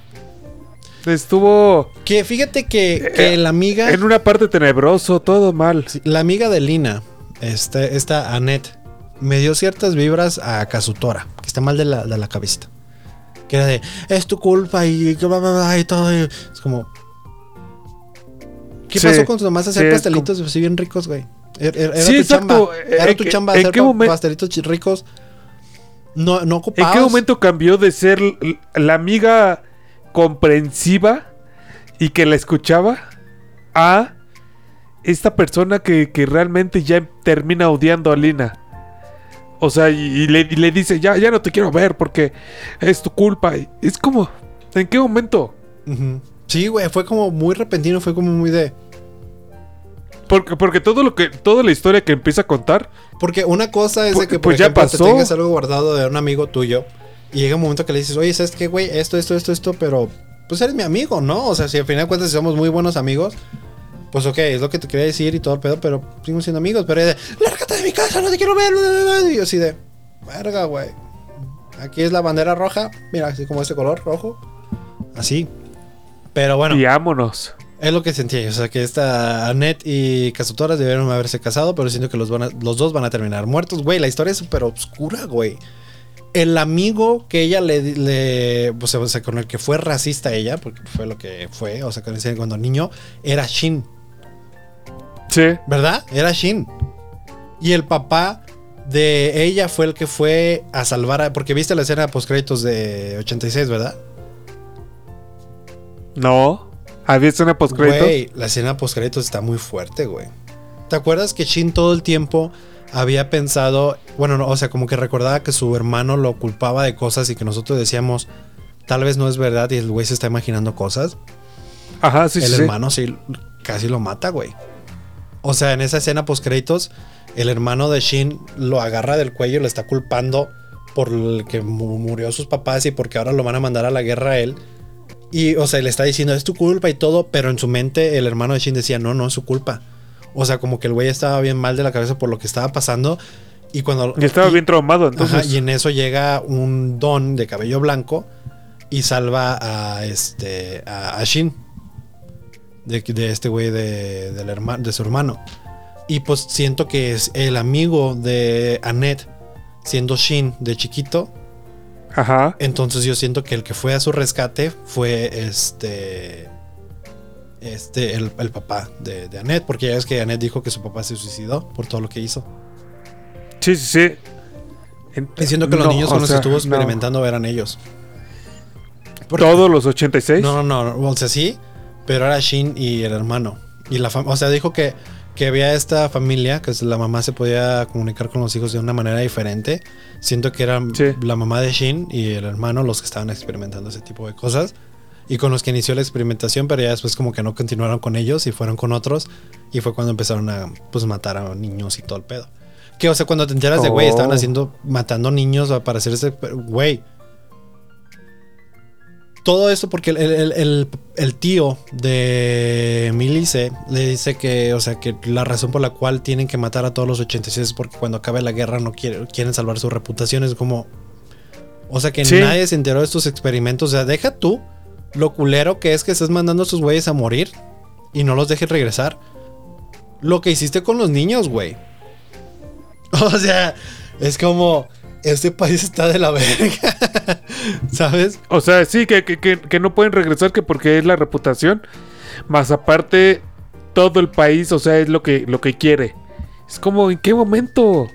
estuvo Que fíjate que, que Eh, la amiga, en una parte tenebroso, todo mal. la amiga de Lina, este, esta Annette, me dio ciertas vibras a Kazutora, que está mal de la, de la cabecita. Que era de, es tu culpa y, bla, bla, bla, y todo. y es como, ¿qué Sí, pasó con tus mamás hacer sí, pastelitos así bien ricos, güey? Era, era Sí, tu exacto. chamba. Era ¿En tu qué- chamba en hacer qué pa- momen- pastelitos ricos. No, no ¿En ocupabas. qué momento cambió de ser la amiga comprensiva y que la escuchaba a esta persona que, que realmente ya termina odiando a Lina? O sea, y, y le, y le dice, ya, ya no te quiero ver porque es tu culpa. Es como, ¿en qué momento? Sí, güey, fue como muy repentino, fue como muy de... Porque, porque todo lo que, toda la historia que empieza a contar, Porque una cosa es de Pues- que, por pues ya te pasó. tengas algo guardado de un amigo tuyo y llega un momento que le dices, oye, ¿sabes qué, güey? Esto, esto, esto, esto, pero pues eres mi amigo, ¿no? O sea, si al final de cuentas somos muy buenos amigos, pues ok, es lo que te quería decir y todo el pedo, pero seguimos siendo amigos. Pero es de, lárgate de mi casa, no te quiero ver. bla, bla, bla". Y yo así de, verga, güey. Aquí es la bandera roja, mira, así como este color rojo. Así. Pero bueno. y vámonos. Es lo que sentí, o sea que esta Annette y Kazutora debieron haberse casado, pero siento que los, van a- los dos van a terminar muertos, güey. La historia es súper oscura, güey. El amigo que ella le, le pues, o sea, con el que fue racista ella, porque fue lo que fue, o sea, cuando niño, era Shin, Sí. ¿verdad? Era Shin. Y el papá de ella fue el que fue a salvar a, porque viste la escena post créditos de 86, ¿verdad? No. ¿Había escena post Güey, la escena post créditos está muy fuerte, güey. ¿Te acuerdas que Shin todo el tiempo había pensado, bueno, no, o sea, como que recordaba que su hermano lo culpaba de cosas y que nosotros decíamos, tal vez no es verdad y el güey se está imaginando cosas? Ajá, sí, el sí. sí. hermano sí casi lo mata, güey. O sea, en esa escena post créditos, el hermano de Shin lo agarra del cuello y le está culpando por el que mu- murió sus papás y porque ahora lo van a mandar a la guerra a él. Y, o sea, le está diciendo, es tu culpa y todo, pero en su mente el hermano de Shin decía, no, no es su culpa. O sea, como que el güey estaba bien mal de la cabeza por lo que estaba pasando. Y cuando... Y estaba y- bien traumado, Ajá, entonces. y en eso llega un don de cabello blanco y salva a este a, a Shin de, de este güey de, del de su hermano. Y pues siento que es el amigo de Annette siendo Shin de chiquito. Ajá. Entonces yo siento que el que fue a su rescate fue este. Este, el, el papá de, de Annette. Porque ya ves que Annette dijo que su papá se suicidó por todo lo que hizo. Sí, sí, sí. En- Diciendo que los no, niños con los que estuvo no. experimentando eran ellos. Porque- ¿Todos los 86? No, no, no. O sea, sí, pero era Shin y el hermano. Y la o sea, dijo que, que había esta familia, que la mamá se podía comunicar con los hijos de una manera diferente. Siento que eran Sí. la mamá de Shin y el hermano los que estaban experimentando ese tipo de cosas. Y con los que inició la experimentación, pero ya después como que no continuaron con ellos y fueron con otros. Y fue cuando empezaron a pues matar a niños y todo el pedo. Que, o sea, cuando te enteras de, güey, estaban Oh. haciendo, matando niños para hacer ese, güey. Todo esto porque el, el- el- el tío de Milice le dice que, o sea, que la razón por la cual tienen que matar a todos los 86 es porque cuando acabe la guerra no quiere- quieren salvar su reputación. Es como, o sea, que Sí. nadie se enteró de estos experimentos. O sea, deja tú lo culero que es que estás mandando a estos güeyes a morir y no los dejes regresar. Lo que hiciste con los niños, güey. O sea, es como, este país está de la verga. ¿Sabes? O sea, sí, que, que, que, que no pueden regresar que porque es la reputación. Más aparte, todo el país, o sea, es lo que, lo que quiere. Es como, ¿en qué momento?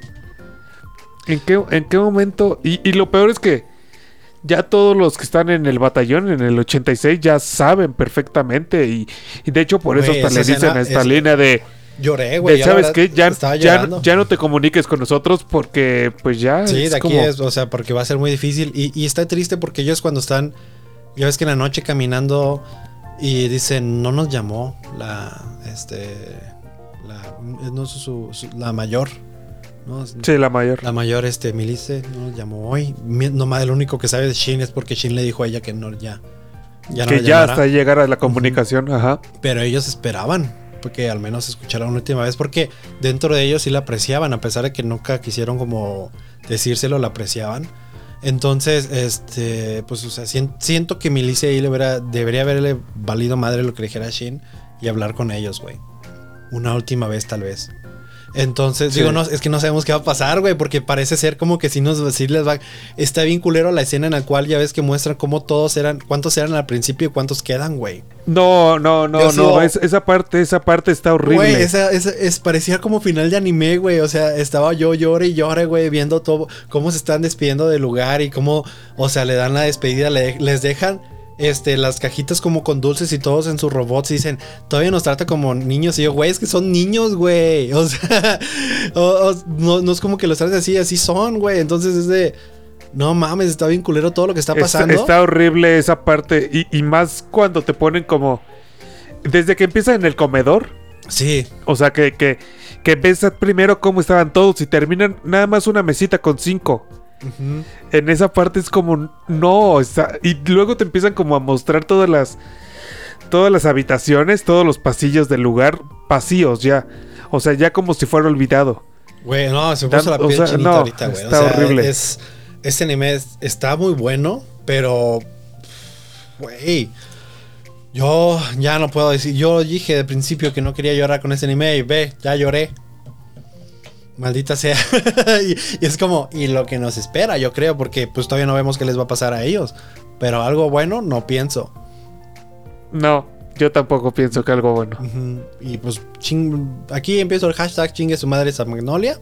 ¿En qué, en qué momento? Y, y lo peor es que ya todos los que están en el batallón, en el 86, ya saben perfectamente. Y, y de hecho, por eso hasta le dicen a esta es- línea de, Lloré, güey. ya ¿sabes qué? Ya, ya, ya no te comuniques con nosotros porque, pues ya. Sí, es de aquí como- es, o sea, porque va a ser muy difícil. Y, y está triste porque ellos cuando están, ya ves que en la noche caminando y dicen, no nos llamó la, este, la, no, su- su- la mayor, ¿no? Sí, la mayor. La mayor, este, Milice, no nos llamó hoy. Nomás el único que sabe de Shin es porque Shin le dijo a ella que no, ya, ya no que ya llamará. hasta llegar a la comunicación, ajá. Pero ellos esperaban porque al menos escucharan una última vez porque dentro de ellos sí la apreciaban a pesar de que nunca quisieron como decírselo la apreciaban. Entonces este pues o sea sien- siento que Milicia ahí le debería haberle valido madre lo que le dijera Shin y hablar con ellos güey. Una última vez tal vez entonces, Sí. digo, no, es que no sabemos qué va a pasar, güey, porque parece ser como que si nos si les va. Está bien culero la escena en la cual ya ves que muestran cómo todos eran, cuántos eran al principio y cuántos quedan, güey. No, no, no, Yo no. sigo- es- esa parte, esa parte está horrible. Güey, esa, esa- es, parecía como final de anime, güey. O sea, estaba yo llore y llore, güey, viendo todo, cómo se están despidiendo del lugar y cómo, o sea, le dan la despedida, le- les dejan este, las cajitas como con dulces y todos en sus robots y dicen, todavía nos trata como niños. Y yo, güey, es que son niños, güey. O sea, o- o- no, no es como que los trates así, así son, güey. Entonces es de, no mames, está bien culero todo lo que está Está, pasando. está horrible esa parte. Y, y más cuando te ponen como. Desde que empieza en el comedor. Sí, O sea, que, que, que ves primero cómo estaban todos y terminan nada más una mesita con cinco. En esa parte es como. No, está. Y luego te empiezan como a mostrar todas las. Todas las habitaciones, todos los pasillos del lugar vacíos ya. O sea, ya como si fuera olvidado. Güey, no, se puso la o piel sea, chinita no, ahorita, güey. O está sea, horrible. Es, este anime es- está muy bueno, pero. Güey. Yo ya no puedo decir. Yo dije de principio que no quería llorar con este anime y ve, ya lloré. Maldita sea. y, y es como, y lo que nos espera, yo creo, porque pues todavía no vemos qué les va a pasar a ellos. Pero algo bueno, no pienso. No, yo tampoco pienso que algo bueno. Y pues ching- aquí empiezo el hashtag chingue su madre esa magnolia.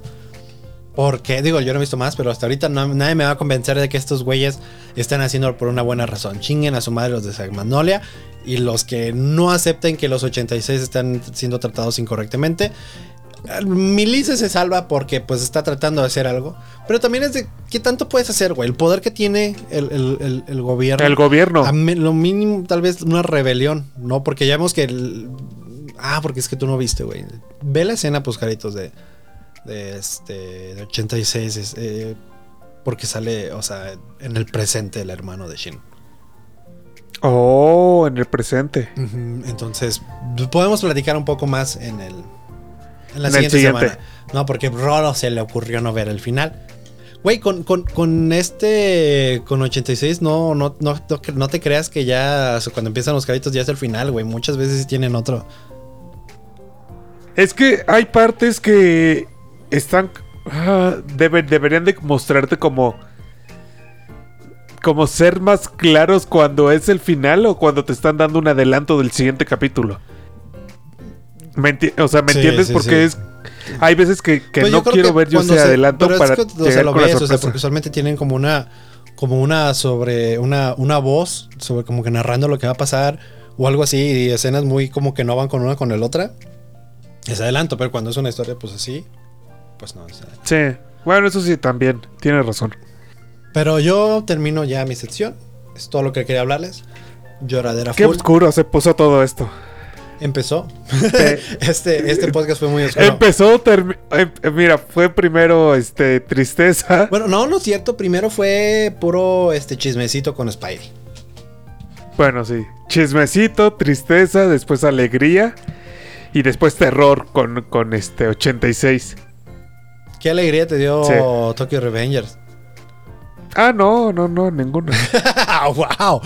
Porque, digo, yo no he visto más, pero hasta ahorita no- nadie me va a convencer de que estos güeyes están haciendo por una buena razón. Chinguen a su madre los de San Magnolia. Y los que no acepten que los 86 están siendo tratados incorrectamente. Milice se salva porque pues está tratando de hacer algo. Pero también es de qué tanto puedes hacer, güey. El poder que tiene el, el- el- el gobierno. El gobierno. A lo mínimo, tal vez una rebelión, ¿no? Porque ya vemos que. el- ah, porque es que tú no viste, güey. Ve la escena, pues, caritos, de. De este. De 86. es, eh, porque sale, o sea, en el presente el hermano de Shin. Oh, en el presente. Entonces, podemos platicar un poco más en el. En la En siguiente siguiente. semana. No, porque Rolo se le ocurrió no ver el final. Güey, con, con, con este. Con 86, no, no, no, no, te creas que ya. cuando empiezan los caritos ya es el final, güey. Muchas veces tienen otro. Es que hay partes que están debe- deberían de mostrarte como como ser más claros cuando es el final o cuando te están dando un adelanto del siguiente capítulo. ¿Me o sea, ¿me Sí, entiendes? sí, porque sí. es hay veces que, que Pues no quiero que ver yo se- adelanto pero es para que, llegar lo con la ves, o sea, sorpresa. porque usualmente tienen como una como una sobre una una voz sobre como que narrando lo que va a pasar o algo así y escenas muy como que no van con una con el otra. Es adelanto, pero cuando es una historia pues así, pues no. sea. Sí. Bueno, eso sí también, tienes razón. Pero yo termino ya mi sección. Es todo lo que quería hablarles. Lloradera Qué full. oscuro se puso todo esto. Empezó. Eh, este, este podcast fue muy oscuro. Empezó, em- eh, mira, fue primero este tristeza. Bueno, no, no es cierto. Primero fue puro este chismecito con Spidey. Bueno, sí. Chismecito, tristeza, después alegría y después terror con, con este 86. Qué alegría te dio Sí. Tokyo Revengers. Ah, no, no, no, ninguno. wow.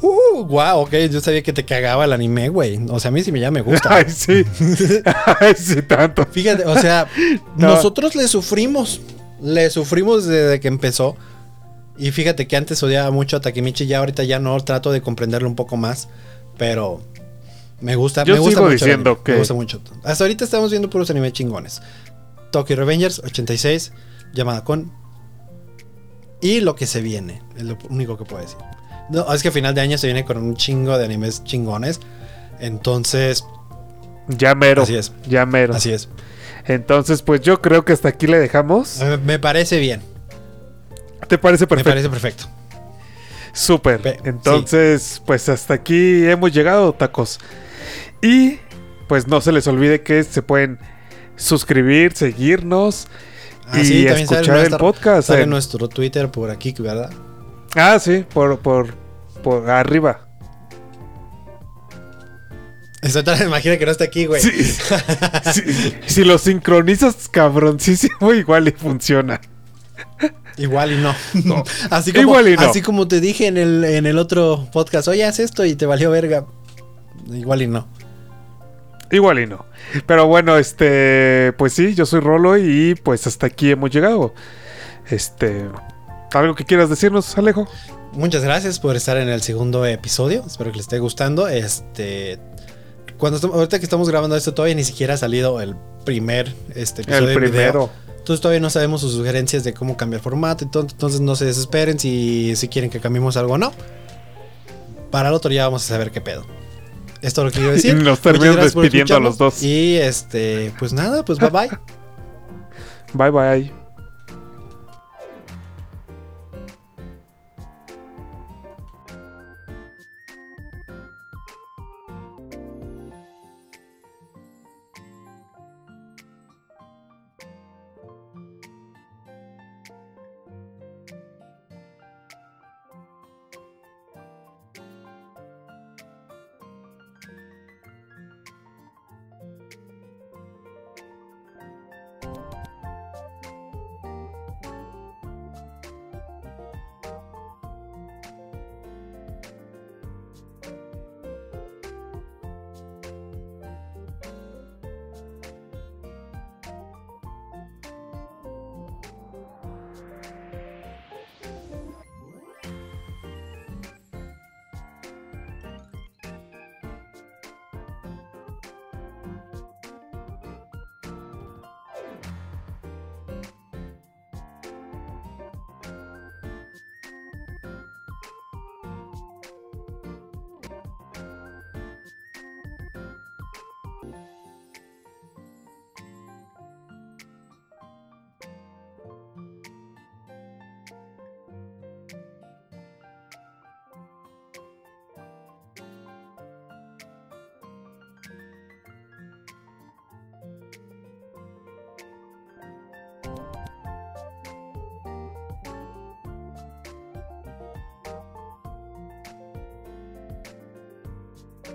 Uh, wow, ok. Yo sabía que te cagaba el anime, güey. O sea, a mí sí me ya me gusta. Ay, sí. Ay, sí, tanto. Fíjate, o sea, No. nosotros le sufrimos. Le sufrimos desde que empezó. Y fíjate que antes odiaba mucho a Takemichi. Ya ahorita ya no trato de comprenderlo un poco más. Pero me gusta. Yo me gusta sigo mucho diciendo anime, que- Me gusta mucho. Hasta ahorita estamos viendo puros animes chingones. Tokyo Revengers 86. Llamada con. Y lo que se viene. Es lo único que puedo decir. No, es que a final de año se viene con un chingo de animes chingones. Entonces, Ya mero. Así es. Ya mero. así es. Entonces, pues yo creo que hasta aquí le dejamos. Me, me parece bien. ¿Te parece Me perfecto? parece perfecto. Súper. Pe- Entonces, pues hasta aquí hemos llegado, tacos. Y pues no se les olvide que se pueden suscribir, seguirnos Ah, y sí, escuchar el nuestra- podcast. Sale en- nuestro Twitter por aquí, ¿verdad? Ah, sí, por, por, por arriba. Estoy tan imagina que no está aquí, güey. Sí. Sí. Si lo sincronizas cabroncísimo, igual y funciona. Igual y no. así, como, Igual y no. así como te dije en el, en el otro podcast, oye, haz esto y te valió verga. Igual y no. Igual y no. Pero bueno, este, pues sí, yo soy Rolo y pues hasta aquí hemos llegado. Este, ¿algo que quieras decirnos, Alejo? Muchas gracias por estar en el segundo episodio. Espero que les esté gustando. Este. Cuando ahorita que estamos grabando esto, todavía ni siquiera ha salido el primer este, episodio El en video. primero. Entonces todavía no sabemos sus sugerencias de cómo cambiar formato. Entonces no se desesperen si, si quieren que cambiemos algo o no. Para el otro ya vamos a saber qué pedo. Esto es lo que quiero decir. Y nos terminamos despidiendo a los dos. Y este, pues nada, pues bye bye. Bye bye.